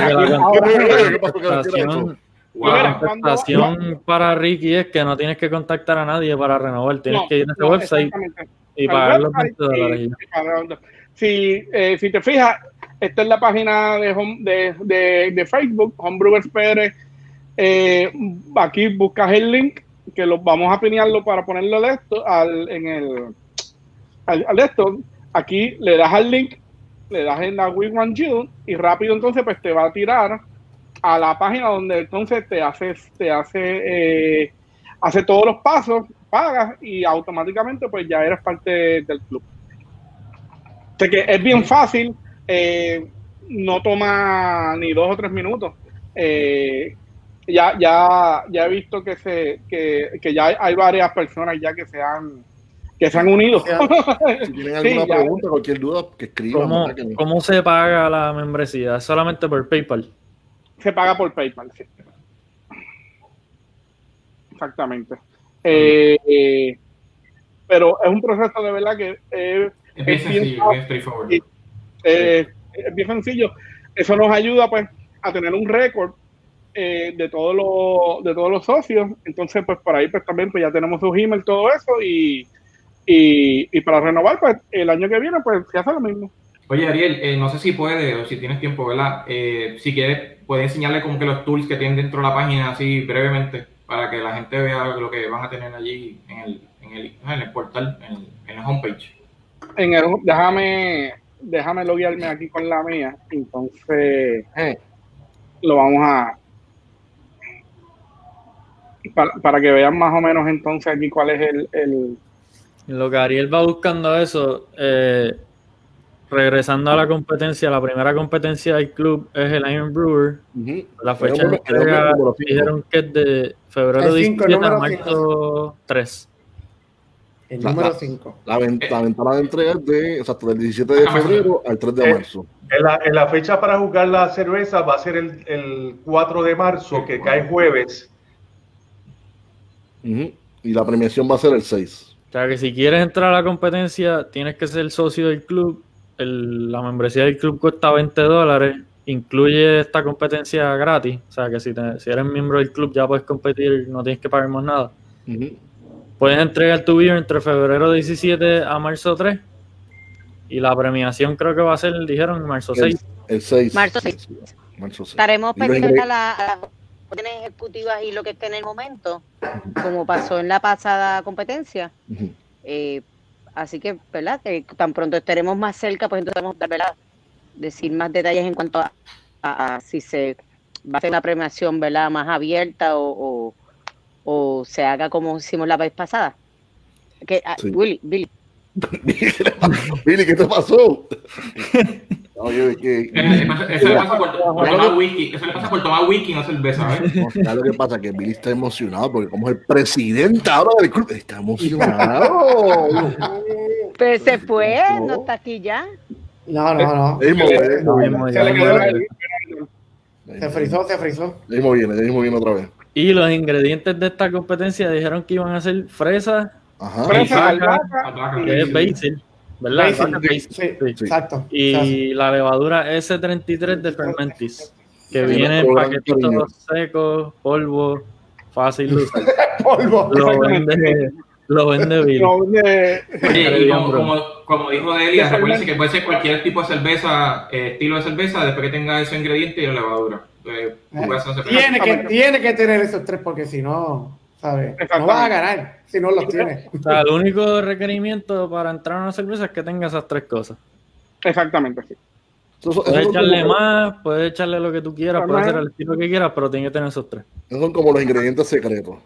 la contestación, para Ricky es que no tienes que contactar a nadie para renovar, tienes no, que ir a ese no, website y Al pagar los website 20 dólares. Si, eh, si te fijas, esta es la página de, home- de, de, de Facebook, Homebrewers PR. Eh, aquí buscas el link, que lo vamos a pinearlo para ponerlo de esto, al, en el, al, al de esto. Aquí le das al link, le das en la We Want You y rápido entonces pues te va a tirar a la página donde entonces te hace, te hace, eh, hace todos los pasos, pagas y automáticamente pues ya eres parte del club. Sea que es bien fácil, eh, no toma ni dos o tres minutos. Eh, ya, ya, ya he visto que se, que, que ya hay varias personas ya que se han, que se han unido. Si tienen <laughs> alguna pregunta, cualquier duda, que escriban. ¿Cómo, ¿verdad? Que- ¿Cómo se paga la membresía? ¿Es solamente por PayPal? se paga por PayPal, sí. Exactamente. Eh, eh, pero es un proceso de verdad que eh, Es bien sencillo, bien straightforward. Sí. eh, es bien sencillo. Eso nos ayuda pues a tener un récord eh, de todos los de todos los socios. Entonces pues por ahí pues también pues ya tenemos su email todo eso y, y, y para renovar pues el año que viene pues se hace lo mismo. Oye, Ariel, eh, no sé si puede o si tienes tiempo, ¿verdad? Eh, si quieres, puedes enseñarle como que los tools que tienen dentro de la página así brevemente para que la gente vea lo que van a tener allí en el, en el, en el portal, en el, en la homepage. En el, déjame déjame loguearme aquí con la mía. Entonces Eh, lo vamos a para, para que vean más o menos entonces aquí cuál es el, el En Lo que Ariel va buscando eso, eh, regresando a la competencia, la primera competencia del club es el Iron Brewer. La fecha de entrega dijeron que es de febrero El cinco, el 17 a marzo 3. El La- número la- 5. La, ven- la ventana de entrega es de, exacto, del 17 de Ah, febrero al 3 de Eh, marzo. En la, en la fecha para jugar la cerveza va a ser el, el 4 de marzo, que cae jueves. Y la premiación va a ser el 6. O sea que si quieres entrar a la competencia, tienes que ser socio del club. El- la membresía del club cuesta 20 dólares. Incluye esta competencia gratis. O sea que si, te- si eres miembro del club ya puedes competir, no tienes que pagar más nada. Ujú. Puedes entregar tu beer entre febrero 17 a marzo 3. Y la premiación creo que va a ser, dijeron, marzo 6. El 6. Marzo seis. Marzo 6. Estaremos pendientes a, la- ejecutivas y lo que esté en el momento, como pasó en la pasada competencia. Eh, así que, ¿verdad? Que tan pronto estaremos más cerca, pues entonces vamos a ¿verdad? decir más detalles en cuanto a, a- a si se va a ser una premiación ¿verdad? más abierta o, o, o se haga como hicimos la vez pasada. Que, ah, Sí. Willy, Billy, <laughs> Billy, ¿qué te pasó? <laughs> Oye, que, Eso eso le pasa por, por tomar whisky, eso le pasa por tomar whisky, no cerveza, <laughs> ¿ves? no, ¿sabes lo que pasa? Que Billy está emocionado porque como es el presidente ahora del club, está emocionado. Pero se fue, no está aquí ya. No, no, no. Se frizó, se frizó. ya mismo viene, ya mismo viene otra vez. Y los ingredientes de esta competencia dijeron que iban a ser fresa, Ajá. Fresa, albahaca, albahaca, que es basil, ¿verdad? Sí, sí, exacto. Y la levadura S33 de Fermentis, que Sí, viene en paquetitos secos, polvo, fácil de usar. <laughs> polvo. Lo vende, lo vende Bill. No, de- Oye, y Bien, como, bro. como, como dijo Delia, recuerden que puede ser cualquier tipo de cerveza, eh, estilo de cerveza, después que tenga esos ingredientes y la levadura. Eh, hacer- Tiene que, tiene que tener esos tres porque si no, ¿sabes? No vas a ganar si no los tienes. <laughs> O sea, el único requerimiento para entrar a una cerveza es que tenga esas tres cosas. Exactamente, sí. Puedes echarle como, más, puedes echarle lo que tú quieras, puedes hacer el estilo que quieras, pero tiene que tener esos tres. esos son como los ingredientes secretos.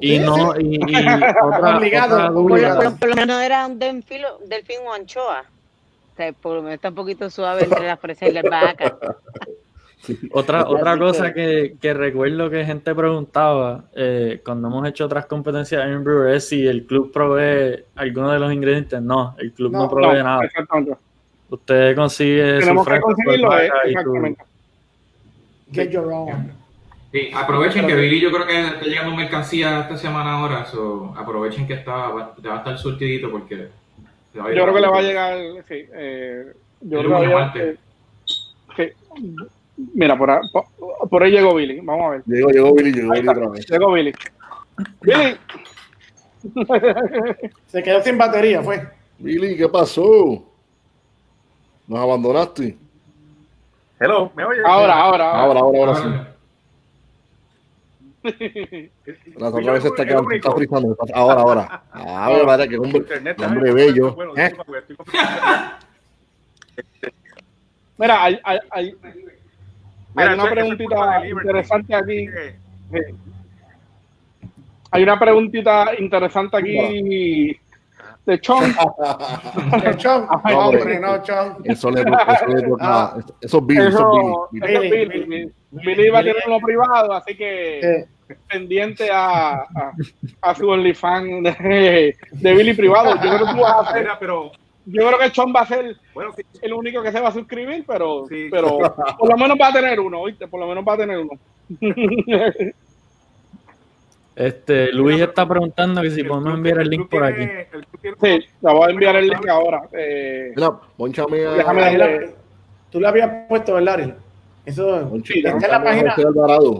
Y no, y, y <laughs> otra, Obligado, otra Por lo, menos era un delfín, delfín o anchoa. O sea, por lo menos está un poquito suave entre la fresa y la albahaca. <laughs> otra, otra cosa que, que recuerdo que gente preguntaba eh, cuando hemos hecho otras competencias en Brewer es si el club provee alguno de los ingredientes. No, el club no, No, provee No, nada. exactamente. Usted consigue su Tenemos que su conseguirlo, eh, albahaca y su- exactamente. Get your own. Sí, aprovechen que Billy yo creo que está llegando mercancía esta semana ahora, so, aprovechen que está, va, te va a estar surtidito porque te va a Yo creo que le va a llegar, sí. eh, yo El creo que eh, sí. Mira, por ahí, por, ahí llegó Billy. Vamos a ver. Llegó, llegó Billy, llegó Billy otra vez. Llegó Billy. Billy, Se quedó sin batería, fue. Billy, ¿qué pasó? Nos abandonaste. Hello, ¿me oye? ahora, ahora, Ahora, ahora, ahora sí. Ahora, <laughs> La otra vez está quedando, está frizando. Ahora, ahora. A ver, madre, que hombre, hombre bello. Bueno, ¿Eh? disculpa, porque estoy con- Mira, hay, una eso es- eso es preguntita de interesante aquí. Eh, Sí. Hay una preguntita interesante aquí de Chon. <laughs> El Chon. Ay, Hombre, no, Chon. Eso le, toca. Ah. Eso es Billy, eso Eso, es Billy. eso Billy. es Billy, Billy. Va a tener uno privado, así que Eh, pendiente a, a, a su OnlyFans de, de Billy privado. Yo creo que tú vas a hacer, pero yo creo que Chon va a ser bueno, sí, el único que se va a suscribir, pero, Sí. pero <laughs> por lo menos va a tener uno, ¿oíste? Por lo menos va a tener uno. <laughs> Este, Luis está preguntando que si podemos enviar el link por aquí. Sí, le voy a enviar el link ahora. Eh, a. Déjame darle- la- Tú le habías puesto, ¿verdad, Ariel? Eso Sí, está en la página.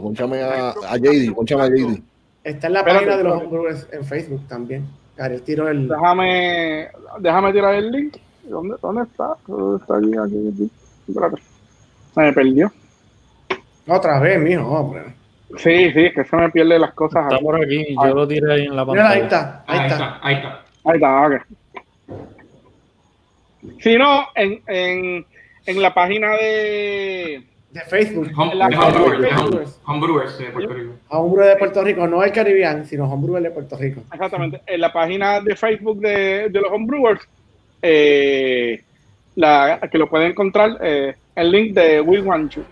Ponchame a, a JD, ponchame a JD. está en la página de los homebrewers en Facebook también. Ariel tiró el. déjame, déjame tirar el link. ¿Dónde, dónde está? Está aquí, aquí, aquí. Espérate. Se me perdió. Otra vez, mijo, hombre. Sí, sí, es que se me pierden las cosas. Está aquí. por aquí, yo lo tiré ahí en la Mira, ahí pantalla. está, Ah, ahí ahí está. está, ahí está. Ahí está, ok. Si no, en, en, en la página de. De Facebook. Home, La- de Homebrewers, de Home- Homebrewers. Homebrewers de Puerto Rico. Homebrewer de Puerto Rico, no el Caribbean, sino Homebrewer de Puerto Rico. Exactamente. En la página de Facebook de, de los homebrewers, eh, la, que lo pueden encontrar, eh, el link de We Want You.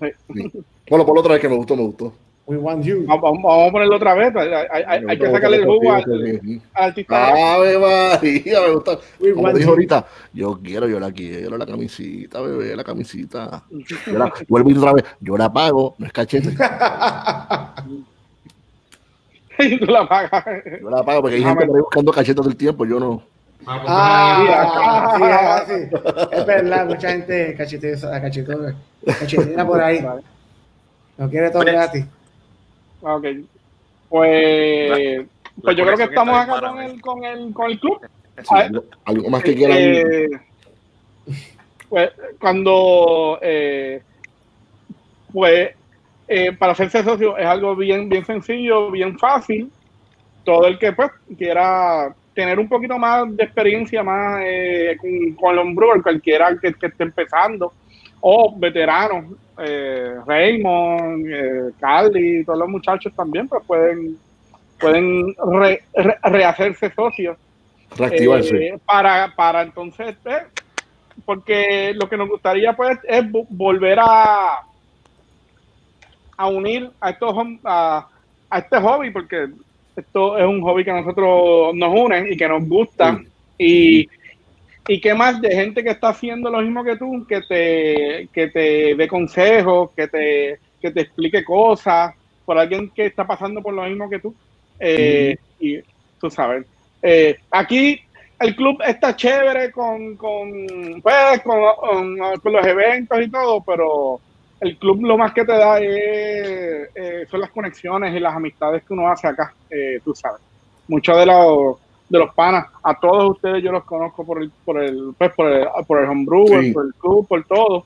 Sí. Bueno, por la otra vez que me gustó, me gustó. We want you. Vamos, vamos- vamos a ponerlo otra vez. Hay, hay- hay- hay que sacarle el jugo al, al artista. Ave María, me gusta. We Como want dijo you. ahorita, yo quiero, yo la quiero, la camisita, bebé, la camisita. Yo la, vuelvo otra vez, yo la pago, no es cachete. <laughs> y tú la pagas. Yo la pago porque hay gente por ahí buscando cachetas del tiempo, yo no. Ah, pues, ahí, Ah, sí, es verdad, mucha gente cachetea, cachetona, cachetea por ahí. No quiere todo gratis. Ok. Pues, pues yo creo que estamos acá con el, con el, con el club. Sí, Ah, algo, más que quieran. Eh, <laughs> pues cuando eh, pues eh, para hacerse socio es algo bien bien sencillo bien fácil todo el que pues quiera tener un poquito más de experiencia más eh, con, con los brewers cualquiera que, que esté empezando o veteranos eh, Raymond eh, Carly todos los muchachos también pues pueden pueden re- re- rehacerse socios. Reactivarse. eh, para, para entonces eh, porque lo que nos gustaría pues es vo- volver a a unir a estos a, a este hobby porque esto es un hobby que a nosotros nos une y que nos gusta. Y y qué más de gente que está haciendo lo mismo que tú que te que te dé consejos que te que te explique cosas por alguien que está pasando por lo mismo que tú Eh, y tú sabes. Eh, aquí el club está chévere con, con, pues, con, con- con los eventos y todo, pero el club lo más que te da es, eh, son las conexiones y las amistades que uno hace acá, tú sabes. Muchos de los, de los panas, a todos ustedes yo los conozco por el, por el, pues, por el, por el homebrew, Sí. por el club, por todo,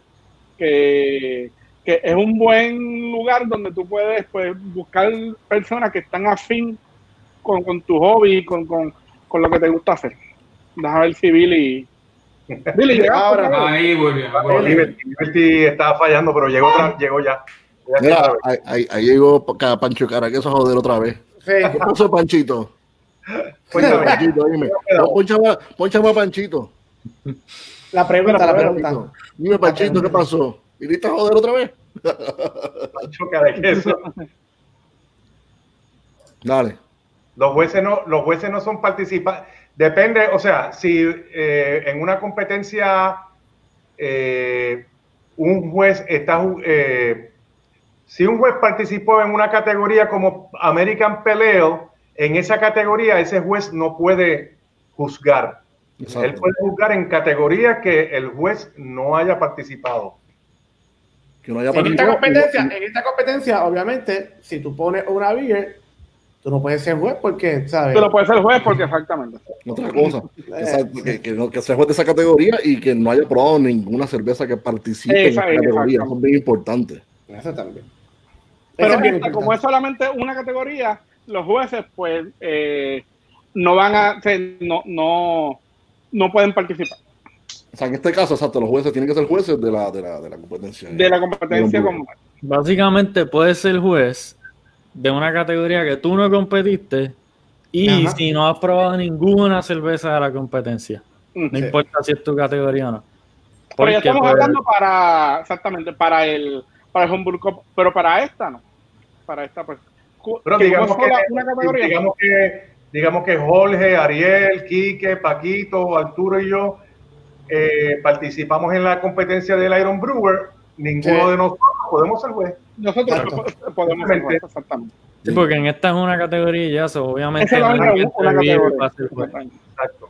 que, que es un buen lugar donde tú puedes pues, buscar personas que están afín con, con tu hobby, con, con, con lo que te gusta hacer. Déjame ver si Billy. <laughs> Billy, llegaste Ahora? Ahí volvió. Liberty, Liberty estaba fallando, pero llegó, otra- llegó ya. Mira, ahí, ahí- ahí llegó Pa- Pancho Cara, que eso a joder otra vez. Sí. ¿Qué pasó, Panchito? Panchito, dime. Pónchame a Panchito. La pregunta, la pregunta. Panchito. Dime, Panchito, ¿qué pasó? ¿Viniste a joder otra vez? Pancho cara de queso. Dale. Los jueces no, los jueces no son participantes. Depende, o sea, si eh, en una competencia eh, un juez está, eh, si un juez participó en una categoría como American Peleo, en esa categoría ese juez no puede juzgar. Él puede juzgar en categorías que el juez no haya participado. Que no haya En esta competencia, en esta competencia, obviamente, si tú pones una beer, tú no puedes ser juez porque, ¿sabes? Tú lo puedes ser juez porque exactamente. Otra cosa. Que, que, no, que sea juez de esa categoría y que no haya probado ninguna cerveza que participe en esa categoría. Eso es bien importante. Eso también. Pero es bien esta, como es solamente una categoría, los jueces pues eh, no van a, no, no, no pueden participar O sea, en este caso, exacto, los jueces tienen que ser jueces de la, de la, de la competencia. de la competencia como Básicamente puedes ser juez de una categoría que tú no competiste y Ajá. si no has probado ninguna cerveza de la competencia. No Mm. importa si es tu categoría o no. Pero ya estamos pues, hablando para, exactamente, para el, para el Homebrew Cup, pero para esta no. Para esta, pues. Pero que digamos que, una categoría. digamos que digamos que Jorge, Ariel, Quique, Paquito, Arturo y yo eh, participamos en la competencia del Iron Brewer. Ninguno Sí. de nosotros podemos ser juez. Nosotros Exacto. <laughs> podemos ser jueces, exactamente. sí, porque en esta es una categoría y ya, so, obviamente Esa es la una categoría. va a ser juez. Exacto.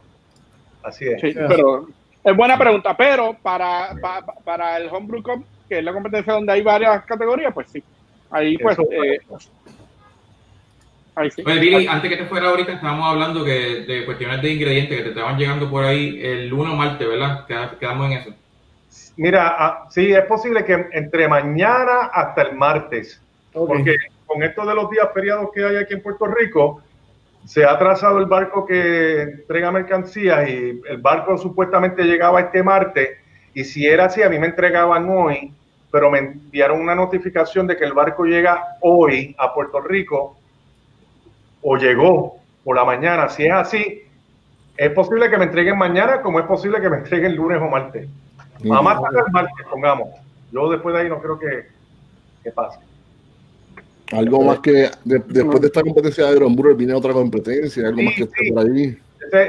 Así es. Sí, pero es buena pregunta, pero para, pa- pa- para el Homebrew Cup, que es la competencia donde hay varias categorías, pues sí. Ahí pues, Eso. eh, sí. Oye, Billy, antes que te fuera ahorita, estábamos hablando que, de cuestiones de ingredientes que te estaban llegando por ahí el lunes o martes, ¿verdad? Queda- Quedamos en eso. Mira, ah, sí, es posible que entre mañana hasta el martes, porque con esto de los días feriados que hay aquí en Puerto Rico, se ha trazado el barco que entrega mercancías y el barco supuestamente llegaba este martes y si era así, a mí me entregaban hoy, pero me enviaron una notificación de que el barco llega hoy a Puerto Rico o llegó por la mañana. Si es así, es posible que me entreguen mañana como es posible que me entreguen lunes o martes. A más tarde el martes, pongamos. Yo después de ahí no creo que, que pase. Algo más que de- después de esta competencia de Iron Brewer viene otra competencia, algo Sí, más que sí. esté por ahí.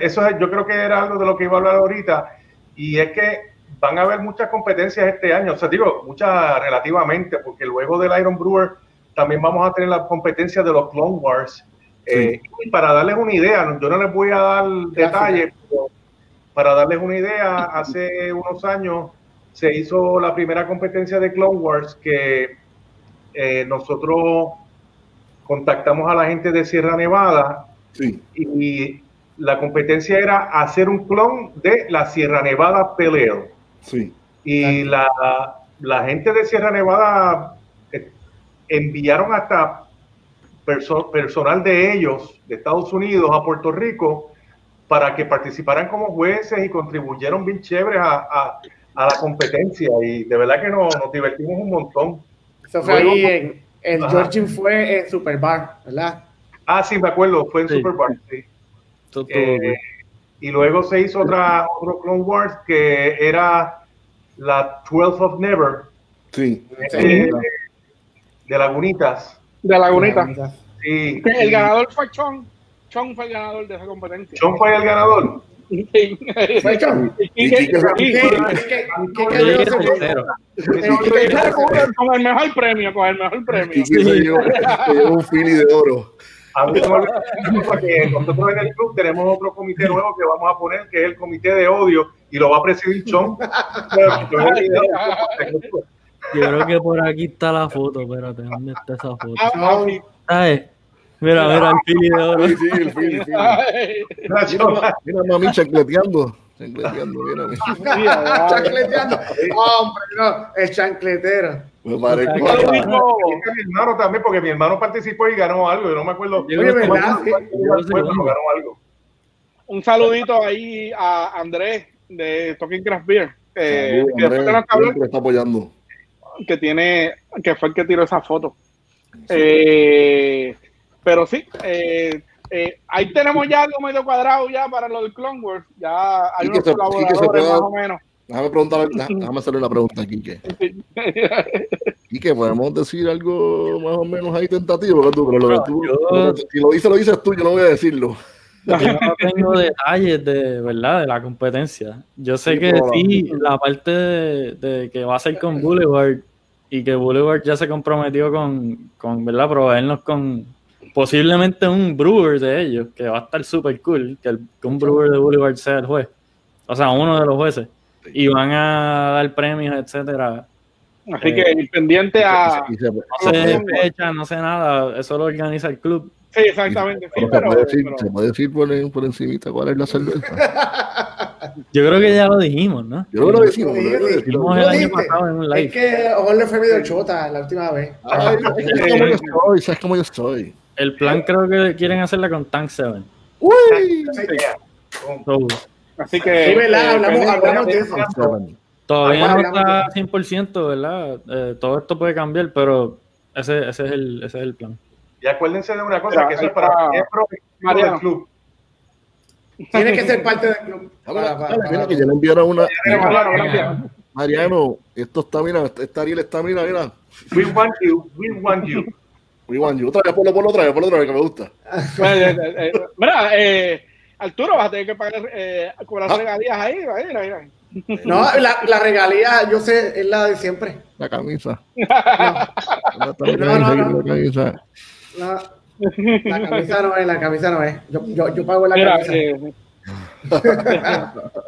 Eso es, yo creo que era algo de lo que iba a hablar ahorita. Y es que van a haber muchas competencias este año. O sea, digo, muchas relativamente, porque luego del Iron Brewer también vamos a tener la competencia de los Clone Wars. Eh, y para darles una idea, yo no les voy a dar detalles, pero para darles una idea, hace unos años se hizo la primera competencia de Clone Wars que eh, nosotros contactamos a la gente de Sierra Nevada Sí, y la competencia era hacer un clon de la Sierra Nevada Peleo. sí. Y la, la gente de Sierra Nevada eh, enviaron hasta perso- personal de ellos, de Estados Unidos, a Puerto Rico, para que participaran como jueces y contribuyeron bien chéveres a, a- a la competencia. Y de verdad que nos, nos divertimos un montón. Eso fue Luego- ahí en. Georgin fue en Superbar, ¿verdad? Ah, sí, me acuerdo, fue en Sí. Superbar. sí. Eh, y luego se hizo otra, otro Clone Wars que era la 12 of Never, Sí. eh, de Lagunitas. De Lagunita. Sí, El ganador fue Chong. Chong fue el ganador de esa competencia. John fue el ganador. <laughs> Con- el mejor premio, con el mejor premio. Un fili de oro. <laughs> Nosotros en el club tenemos otro comité nuevo que vamos a poner, que es el comité de odio, y lo va a presidir John. <laughs> Yo creo que por aquí está la foto, espérate, ¿dónde está esa foto? Ah. ¿Sabes? Mira, mira, el fili de oro. Sí, sí, el fili, el Mira, mira mami chancleteando. Chancleteando, mira. <laughs> Chancleteando. Hombre, no, el chancletero. Me parezco mi hermano también, porque mi hermano participó y ganó algo, yo no me acuerdo. Yo Oye, ¿verdad? Sí. ganó algo. un saludito ahí a Andrés de Talking Craft Beer. eh, que, Andrés, está apoyando. Que tiene, que fue el que tiró esa foto. Eh, pero sí, eh, eh, ahí tenemos ya algo medio cuadrado ya para lo del Clone Wars. Ya hay unos que se- colaboradores pueda- más o menos. Déjame preguntar, déjame hacerle una pregunta a Quique. <laughs> Quique, podemos decir algo más o menos ahí tentativo, ¿verdad? Tú, pero lo, tú- yo- si lo dices, lo dices tú, yo no voy a decirlo. Yo <laughs> no tengo detalles de verdad de la competencia. Yo sé Sí, que sí, la parte de, de que va a ser con Boulevard y que Boulevard ya se comprometió con, con ¿verdad? proveernos con posiblemente un brewer de ellos, que va a estar súper cool, que, el, que un brewer de Boulevard sea el juez, o sea, uno de los jueces, y van a dar premios, etcétera. Así que pendiente a. No sé fecha, no sé nada, eso lo organiza el club. Sí, exactamente. Sí, pero se pero, puede decir, pero- se puede decir por, por encimita cuál es la cerveza. <laughs> Yo creo que ya lo dijimos, ¿no? Yo lo decimos, Sí, lo. Dijimos el año pasado en un Es live. que Ojo le fue medio chota la última vez. Ay, es como yo soy, sabes cómo yo soy. El plan creo que quieren hacerla con Tank 7. Uy. So, así que. Sí, ¿verdad? Hablamos, hablamos de eso. todavía no está 100%, ¿verdad? Eh, todo esto puede cambiar, pero ese, ese, es, el, ese es el plan. Y acuérdense de una cosa, Mira, que eso es para miembros Mariano. del club. Tiene que ser parte del club. Ahora, Para- para- dale, mira para- que ya le enviaron una. Mariano, gracias. Mariano, esto está, mira, este Ariel está, mira, mira. We want you, we want you. We want you. Otra vez, ponlo, ponlo otra vez, ponlo otra vez, que me gusta. <laughs> Eh, eh, eh, Mira, eh, Arturo, vas a tener que pagar, eh, cobrar Ah. regalías ahí. Mira, mira. No, la, la regalía, yo sé, es la de siempre. La camisa. <laughs> La camisa. No, <laughs> la camisa no es, la camisa no es. Yo, yo, yo pago la Mira, camisa. eh, <laughs>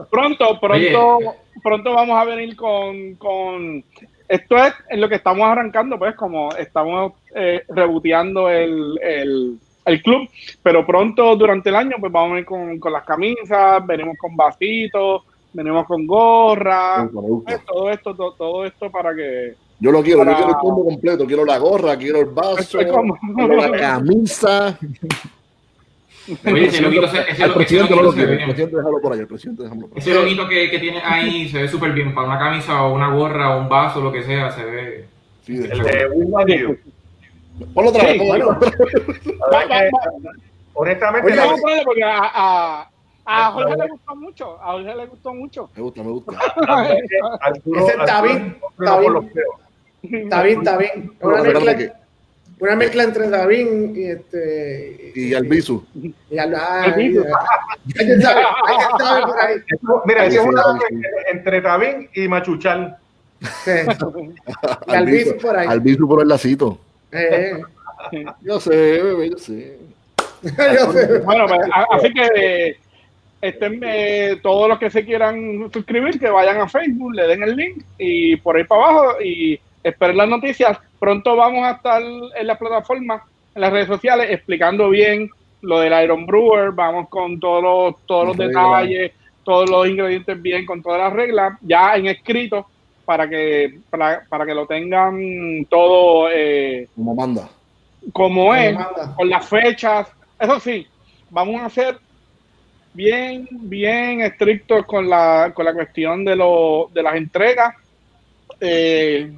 pronto, pronto, pronto vamos a venir con, con esto es en lo que estamos arrancando, pues como estamos eh, reboteando el, el, el club, pero pronto durante el año pues vamos a venir con, con las camisas, venimos con vasitos, venimos con gorra, Me gusta. pues, todo esto, to- todo esto para que Yo lo quiero, yo Para- quiero el combo completo. Quiero la gorra, quiero el vaso, quiero la camisa. Oye, ese loguito se, ese, ese presidente no loguito lo ve El presidente déjalo por ahí. El presidente déjalo por ahí. Ese loguito que, que tiene ahí se ve súper bien. Para una camisa o una gorra o un vaso, lo que sea, se ve. Sí, de El hecho. de you. Ponlo otra vez, Honestamente, Oye, vamos a ponerle porque a, a, a Jorge le gustó mucho, a Jorge le gustó mucho. Me gusta, me gusta. <laughs> Arturo, Ese bien, no está bien. Está. Una mezcla, espérate una mezcla entre David y este. Y Albizu. Y al, ay, sabe, sabe por ahí. <laughs> Eso- Mira, es una sí. entre Tabín y Machuchal. Sí. <laughs> Y Albizu por ahí. Albizu por el lacito. Eh, Yo sé, bebé, yo sé. <laughs> yo sé. Bueno, pues, así que eh, estén eh, todos los que se quieran suscribir, que vayan a Facebook, le den el link y por ahí para abajo y esperen las noticias. Pronto vamos a estar en la plataforma, en las redes sociales, explicando bien lo del Iron Brewer. Vamos con todos los, todos los Las detalles, todos los ingredientes bien, con todas las reglas, ya en escrito, para que, para, para que lo tengan todo eh, Como manda. como Como es manda. con las fechas. Eso sí, vamos a ser bien, bien estrictos con la, con la cuestión de, lo, de las entregas eh,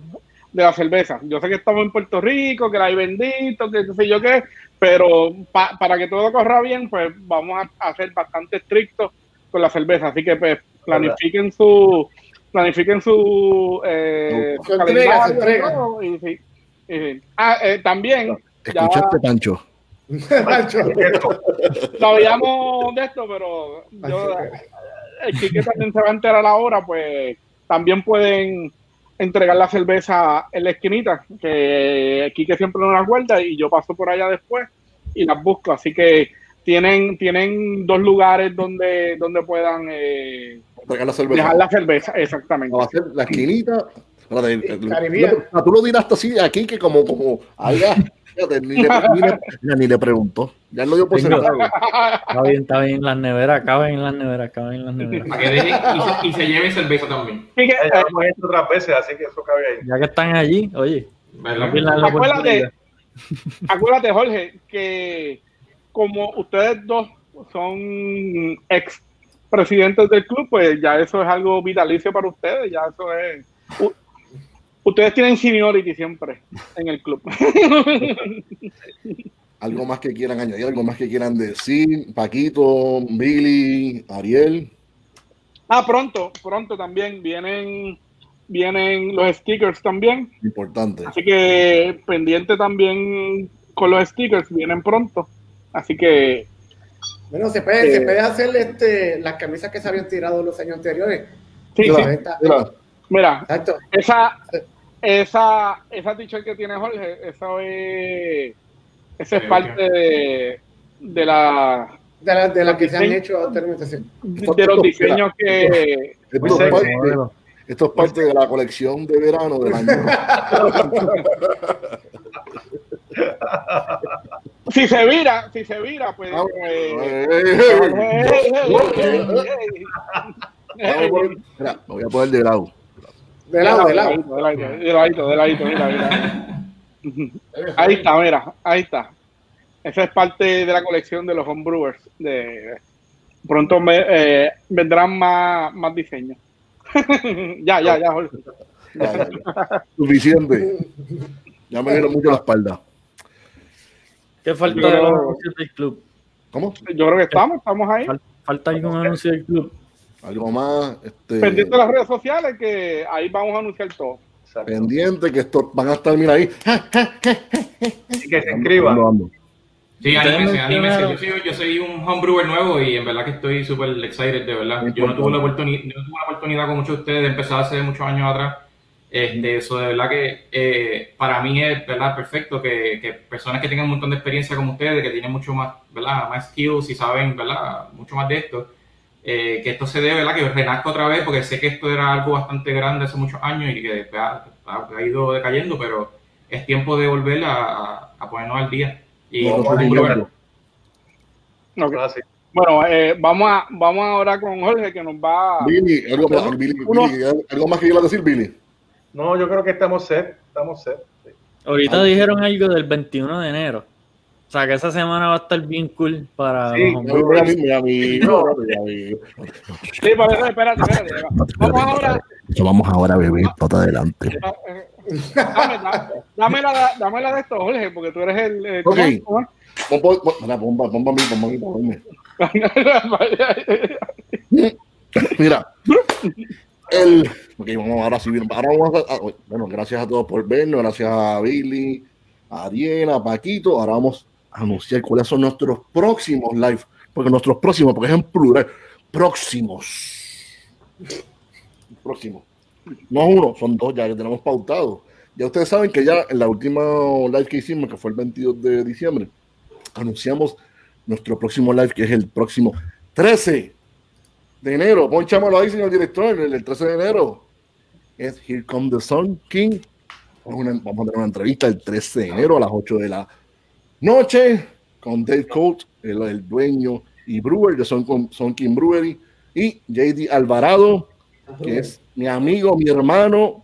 de la cerveza. Yo sé que estamos en Puerto Rico, que la hay bendito, que qué sé yo qué, pero pa- para que todo corra bien, pues vamos a, a ser bastante estrictos con la cerveza. Así que pues, planifiquen su planifiquen su eh, Su entrega, y entrega. todo, y sí, y sí. Ah, eh, también ya Escuchaste, Pancho. Pancho. <laughs> sabíamos de esto, pero yo, el Quique también se va a enterar ahora, pues también pueden entregar la cerveza en la esquinita, que Quique siempre nos las guarda y yo paso por allá después y las busco. Así que tienen, tienen dos lugares donde, donde puedan eh, la cerveza. dejar la cerveza, exactamente. Va a ser la esquinita. Espérate, tú lo tiraste así aquí que como, como allá. Fíjate, Ni le, ni, le, ya ni le preguntó. Ya lo dio por Tengo- sentado. Está bien, está bien. Las neveras, caben en las neveras, caben en las neveras. Para que dejen y se, y se lleven cerveza también. Ya, ya hemos hecho otras veces, así que eso cabe ahí. Ya que están allí, oye, Acuérdate. acuérdate, Jorge, que como ustedes dos son ex presidentes del club, pues ya eso es algo vitalicio para ustedes, ya eso es... ustedes tienen seniority siempre en el club. <laughs> Algo más que quieran añadir, algo más que quieran decir. Paquito, Billy, Ariel. ah, pronto, pronto también vienen vienen los stickers también, Importante. así que pendiente también con los stickers, vienen pronto. Así que Bueno, se puede, Eh, se puede hacer este, las camisas que se habían tirado los años anteriores. sí, sí, mira, Exacto. Esa, esa, esa t-shirt que tiene Jorge, eso es, esa es parte de, de la De las de las que se han diseño- hecho anteriormente, sí. de los diseños que esto, Muy es parte, esto es parte de la colección de verano del año. <laughs> si se vira, si se vira, pues Ah, eh, eh, eh, eh, eh, eh, eh, Mira, lo voy a poner de lado. De lado, de lado. De ladito, de ladito, de ladito, mira, mira. <laughs> Ahí está, mira, ahí está. Esa es parte de la colección de los homebrewers. De, pronto me, eh, vendrán más, más diseños. <laughs> ya, ya, ya, Jorge. Ya, ya, ya. Suficiente. Ya me dieron mucho la espalda. ¿Qué falta de los anuncios del club? ¿Cómo? Yo creo que estamos, estamos ahí. Fal- ¿Falta algún anuncio del club? Algo más. Este, Pendiente de las redes sociales que ahí vamos a anunciar todo. Exacto. pendiente que estos van a estar, mira ahí. Y que se ando. Sí, anímense, anímense. Yo soy, yo soy un homebrewer nuevo y en verdad que estoy súper excited, de verdad. Yo no tuve la oportunidad, yo no tuve la oportunidad con muchos de ustedes de empezar hace muchos años atrás. Este, eso de verdad que eh, para mí es verdad perfecto que, que personas que tengan un montón de experiencia como ustedes, que tienen mucho más, ¿verdad? más skills y saben ¿verdad? mucho más de esto, eh, que esto se debe, ¿verdad? que renazca otra vez, porque sé que esto era algo bastante grande hace muchos años y que ha, ha- ha ido decayendo, pero es tiempo de volver a, ponernos al día. Y No, Vamos a no, no. Sí. Bueno, eh, vamos, a, vamos ahora con Jorge que nos va Billy, algo más, Billy, Billy, algo más que quieras decir, Billy. No, yo creo que estamos set. Estamos set. sí. Ahorita Ay. dijeron algo del 21 de enero. O sea, que esa semana va a estar bien cool para sí, los hombres. Sí, espérate, espérate. Vamos ahora. Vamos ahora a beber ah, para adelante. Eh, dame, la, dame, la, de esto, Jorge, porque tú eres el. el ok. Mira, bomba, bomba, bomba, Mira. El, ok, vamos ahora sí. Ahora vamos a, ah, bueno, gracias a todos por vernos. Gracias a Billy. Ariela, Paquito. Ahora vamos anunciar cuáles son nuestros próximos live. Porque nuestros próximos, porque es en plural, próximos. Próximos. No uno, son dos ya que tenemos pautado. Ya ustedes saben que ya en la última live que hicimos, que fue el 22 de diciembre, anunciamos nuestro próximo live, que es el próximo 13 de enero. Ponchámoslo ahí, señor director, el, el 13 de enero. Es Here Come the Sun King. Vamos a tener una entrevista el 13 de enero a las 8 de la noche con Dave Colt, el, el dueño y brewer de Sun, Sun King Brewery, y JD Alvarado, que es mi amigo, mi hermano.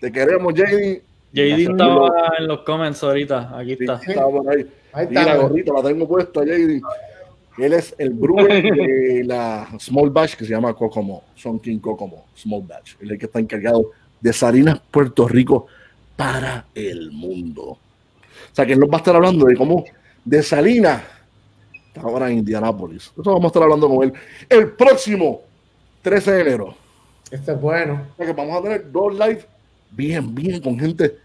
Te queremos, JD. JD estaba en los comments ahorita. Aquí Sí, está. está por ahí. Ahí Y la está. gorrita la tengo puesta, JD. Él es el brewer de <laughs> la Small Batch que se llama Kokomo, Son King Kokomo, Small Batch. Él es el que está encargado de Salinas, Puerto Rico, para el mundo. O sea, que él nos va a estar hablando de cómo de Salinas ahora en Indianápolis. Eso vamos a estar hablando con él el próximo 13 de enero. Este es bueno. O sea que vamos a tener dos live bien, bien, con gente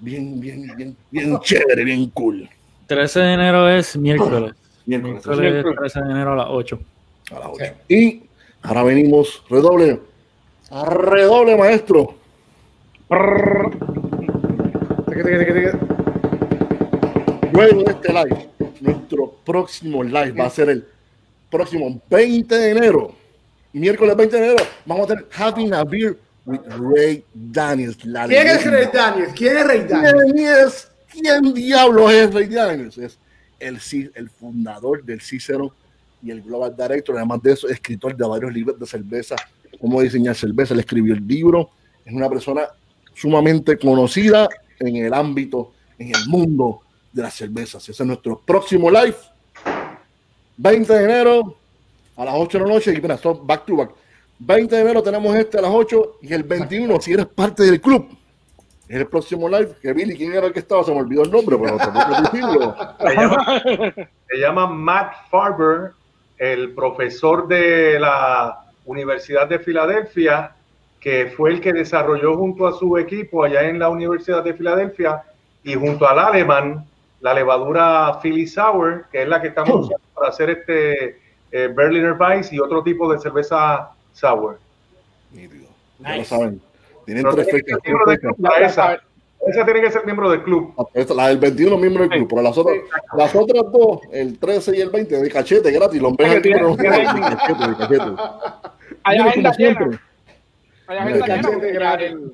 bien, bien, bien, bien <laughs> chévere, bien cool. 13 de enero es miércoles. <laughs> Miércoles, Miércoles 13 de enero a las 8. a las 8. Y ahora venimos, redoble, redoble maestro. Luego de este live, nuestro próximo live va a ser el próximo 20 de enero. Miércoles 20 de enero vamos a tener Having a Beer with Ray Daniels. la ¿Quién es leyenda. Ray Daniels? ¿Quién es Ray Daniels? ¿Quién es? ¿Quién diablos es Ray Daniels? Es el, el fundador del Cicero y el Global Director. Además de eso, escritor de varios libros de cerveza, cómo diseñar cerveza. Él escribió el libro. Es una persona sumamente conocida en el ámbito, en el mundo de las cervezas. Ese es nuestro próximo live. 20 de enero a las 8 de la noche. Y mira, son back to back. 20 de enero tenemos este a las 8 y el 21, si eres parte del club, es el próximo live. Que Billy, ¿quién era el que estaba? Se me olvidó el nombre, pero decirlo. Se se llama Matt Farber, el profesor de la Universidad de Filadelfia, que fue el que desarrolló junto a su equipo allá en la Universidad de Filadelfia y junto al alemán la levadura Philly Sour, que es la que estamos usando para hacer este eh, Berliner Weiss y otro tipo de cerveza sour. Nítido. Ya lo saben. Tienen Pero tres fechas. esa. Esa tiene que ser miembro del club. Esta- La del 21 miembro del club, pero las otras, las otras dos, el 13 y el 20, de cachete gratis. Los Que aquí, pero no de cachete, de cachete. Hay agenda llena. Hay agenda llena. cachete porque ya gratis. el-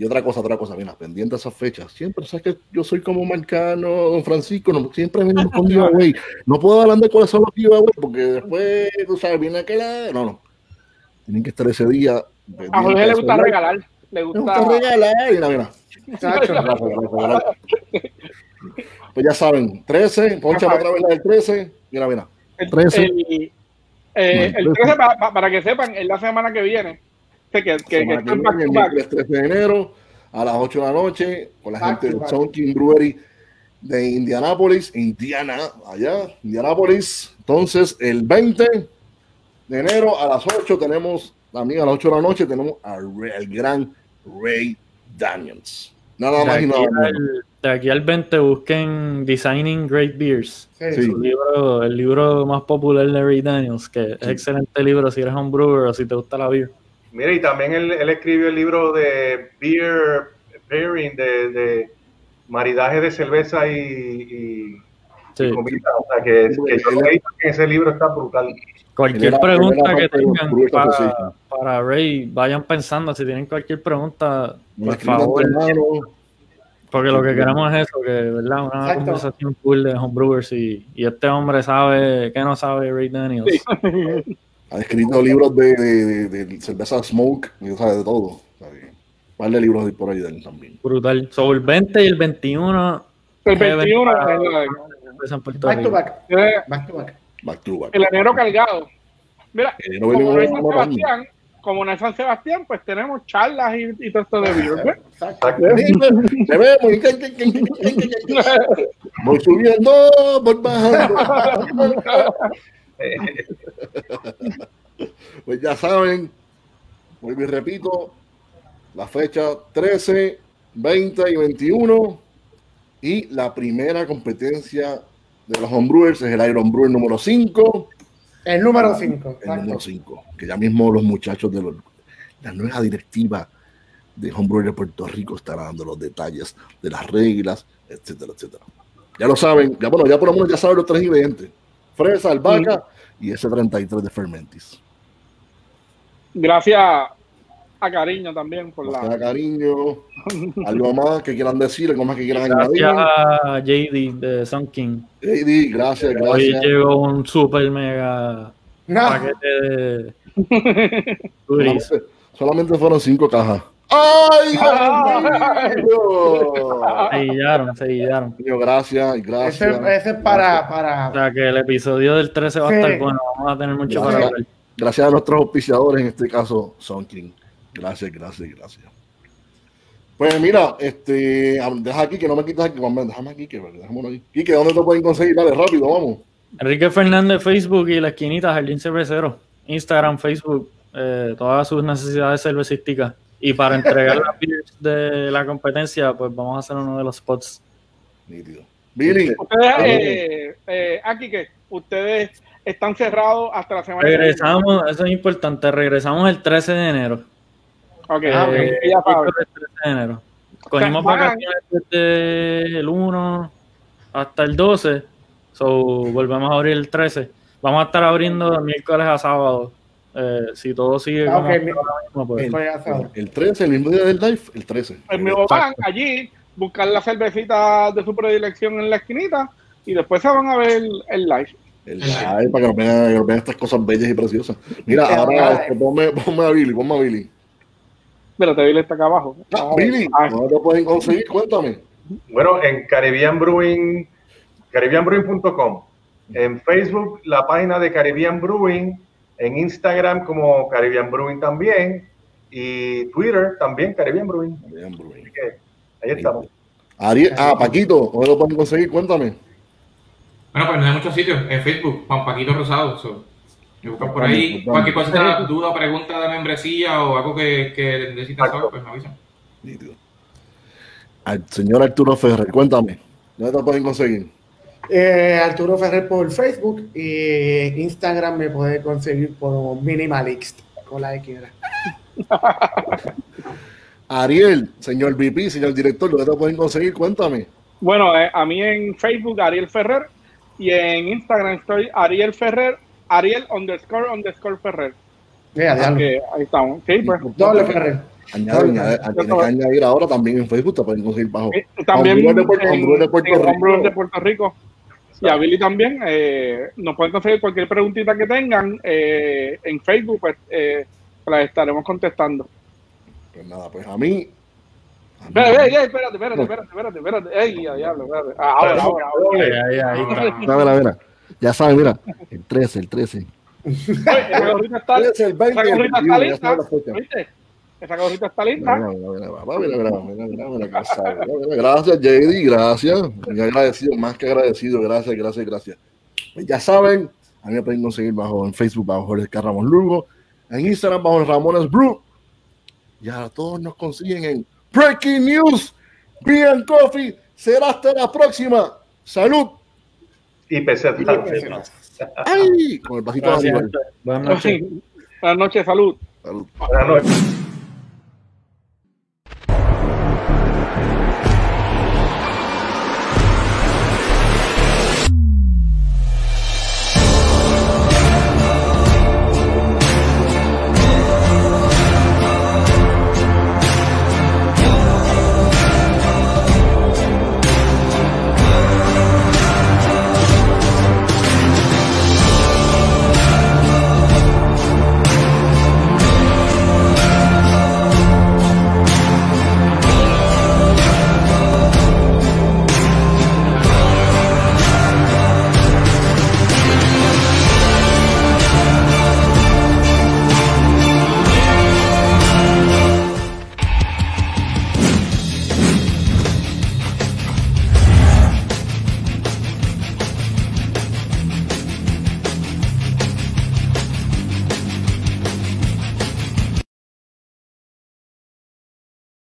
Y otra cosa, otra cosa, mira, pendiente a esas fechas. Siempre, sabes que yo soy como Marcano, don Francisco, no, siempre venimos con <laughs> giveaway. No puedo hablar de cuáles son los giveaway, porque después, tú sabes, viene aquel. No, no. Tienen que estar ese día. A Jorge le gusta regalar. Le gusta. gusta regalar. Mira, mira. Chacho. Gracias, gracias. Pues ya saben, 13, poncha otra vez la del 13. Mira, mira. El, 13. el- eh, el Bueno, 13, pa- pa- para que sepan, es la semana que viene. Que, que, que, que Semana está en que back to back. miércoles 13 de enero a las 8 de la noche con la Back gente to de back. Sound King Brewery de Indianapolis, Indiana, allá, Indianapolis. Entonces, el 20 de enero a las 8 tenemos, también a las 8 de la noche, tenemos al el gran Ray Daniels. Nada más y nada menos. de aquí al 20 busquen Designing Great Beers. Sí. Libro, el libro más popular de Ray Daniels, que es excelente libro si eres un brewer o si te gusta la beer. Mira, y también él, él escribió el libro de Beer Pairing, de, de maridaje de cerveza y, y- Sí. y comida. O sea, que, que yo leí que ese libro está brutal. Cualquier era- pregunta que tengan para, Association. para Ray, vayan pensando. Si tienen cualquier pregunta, por favor, porque lo que queremos es eso, que verdad, una Exacto. conversación cool de homebrewers y, y este hombre sabe que no sabe Ray Daniels. <laughs> Ha escrito libros de, de, de- de cerveza Smoke, y, o sea, de todo. Un par de libros por ahí de él también. Brutal. Sobre el 20 y el 21. El Heaven 21 para- es la- cerveza en Puerto Back to back. eh, Back to back. Back to back. el enero cargado. Mira, no como no San. Sebastián, como no es San Sebastián, pues tenemos charlas y, y todo esto de que- que- Voy subiendo, voy bajando. <laughs> <laughs> Pues ya saben, vuelvo y repito, la fecha 13, 20 y 21. Y la primera competencia de los homebrewers es el Iron Brewer número 5. El número 5. El número 5. Que ya mismo los muchachos de los- la nueva directiva de Homebrewer de Puerto Rico estará dando los detalles de las reglas, etcétera, etcétera. Ya lo saben, ya bueno, ya por lo menos ya saben los tres ingredientes: fresa, albahaca y ese 33 de Fermentis. Gracias a Cariño también por que la. nada, cariño, <laughs> algo más que quieran decir, algo más que quieran Gracias añadir. a JD de Sun King. Eddie, gracias, Hoy gracias. llegó un super mega paquete de <laughs> solamente fueron cinco cajas. ¡Ay, Dios <laughs> mío! Se guillaron, se guillaron. Mío, Gracias, gracias. ese es para, O para. sea que el episodio del 13 va a Sí. estar bueno. Vamos a tener mucho para Gracias. hablar. Gracias a nuestros auspiciadores, en este caso, Son King. Gracias, gracias, gracias. Pues mira, este, deja aquí que no me quitas aquí, déjame aquí que déjame aquí. Quique, ¿dónde te pueden conseguir? Dale, rápido, vamos. Enrique Fernández, Facebook y la esquinita Jardín Cervecero. Instagram, Facebook, eh, todas sus necesidades cervecísticas. Y para entregar las beers de la competencia, pues vamos a hacer uno de los spots. Nítido. Billy, Ustedes, eh, eh, aquí que ustedes están cerrados hasta la semana que viene. Regresamos, eso es importante, regresamos el 13 de enero. Ok, Eh, ok, ya saben. el 13 de enero. Cogimos vacaciones desde el 1 hasta el 12, so volvemos a abrir el 13. Vamos a estar abriendo de miércoles a sábado. Eh, si todo sigue Ah, como mi- mismo, pues, el, ya sabes. el 13, el mismo día del live, el 13. Pues me van allí, buscar la cervecita de su predilección en la esquinita y después se van a ver el, el live. El live, para que nos vean, vean estas cosas bellas y preciosas. Mira, El ahora este, ponme, ponme a Billy, ponme a Billy. Espérate, Billy está acá abajo. Ah, Billy, Ah, ¿dónde te pueden conseguir? Cuéntame. Bueno, en Caribbean Brewing, caribbeanbrewing.com. En Facebook, la página de Caribbean Brewing. En Instagram, como Caribbean Brewing también. Y Twitter también, Caribbean Brewing. Así que ahí estamos. Ariel, ah, Paquito, ¿dónde lo pueden conseguir? Cuéntame. Bueno, pues no hay muchos sitios. En Facebook, Juan Paquito Rosado. so, me buscan por ahí. Cualquier cosa, duda, pregunta de membresía o algo que, que necesitas saber, pues me avisan. Nítido. Al señor Arturo Ferrer, cuéntame. ¿Dónde te pueden conseguir? Eh, Arturo Ferrer por Facebook y Instagram me puede conseguir por Minimalist con la X. ¿verdad? <laughs> Ariel, señor VP, señor director, ¿dónde te pueden conseguir? Cuéntame. Bueno, eh, a mí en Facebook Ariel Ferrer y en Instagram estoy Ariel Ferrer, Ariel underscore underscore Ferrer. Que ahí estamos. Sí, pues. Doble Ferrer. Añade, ahora también en Facebook, te pueden conseguir bajo. Eh, También de en- Hombrero de Puerto en Rico. Hombrero de Puerto Rico. Y a Billy también. eh, nos pueden conseguir cualquier preguntita que tengan eh, en Facebook, pues eh, las estaremos contestando. Pues nada, pues a mí. Espérate, espérate, espérate, espérate, espérate, espérate. Ey, ya, diablo, espérate. Ah, Ahora, ahora, ahora. ahí, ahí, está. Mira, mira. Ya saben, mira. El 13, el 13. Oye, esa gorrita está, El 13, el 20, esa el gorrita 21, está lista. Esa gorrita está Mira, lista. mira, mira, mira, papá, mira, mira, mira, mira, mira, qué sabe. Mira, mira, Gracias, JD, gracias. Muy agradecido, más que agradecido. Gracias, gracias, gracias. Pues ya saben, a mí me pueden conseguir bajo en Facebook bajo Jorge K. Ramos Lugo, en Instagram bajo Ramones Brew. Y a todos nos consiguen en Breaking News, and Coffee. Será hasta la próxima. Salud. Y peseta. Ay, con el bajito. Buenas noches. Buenas noches, salud. Salud. Buenas noches.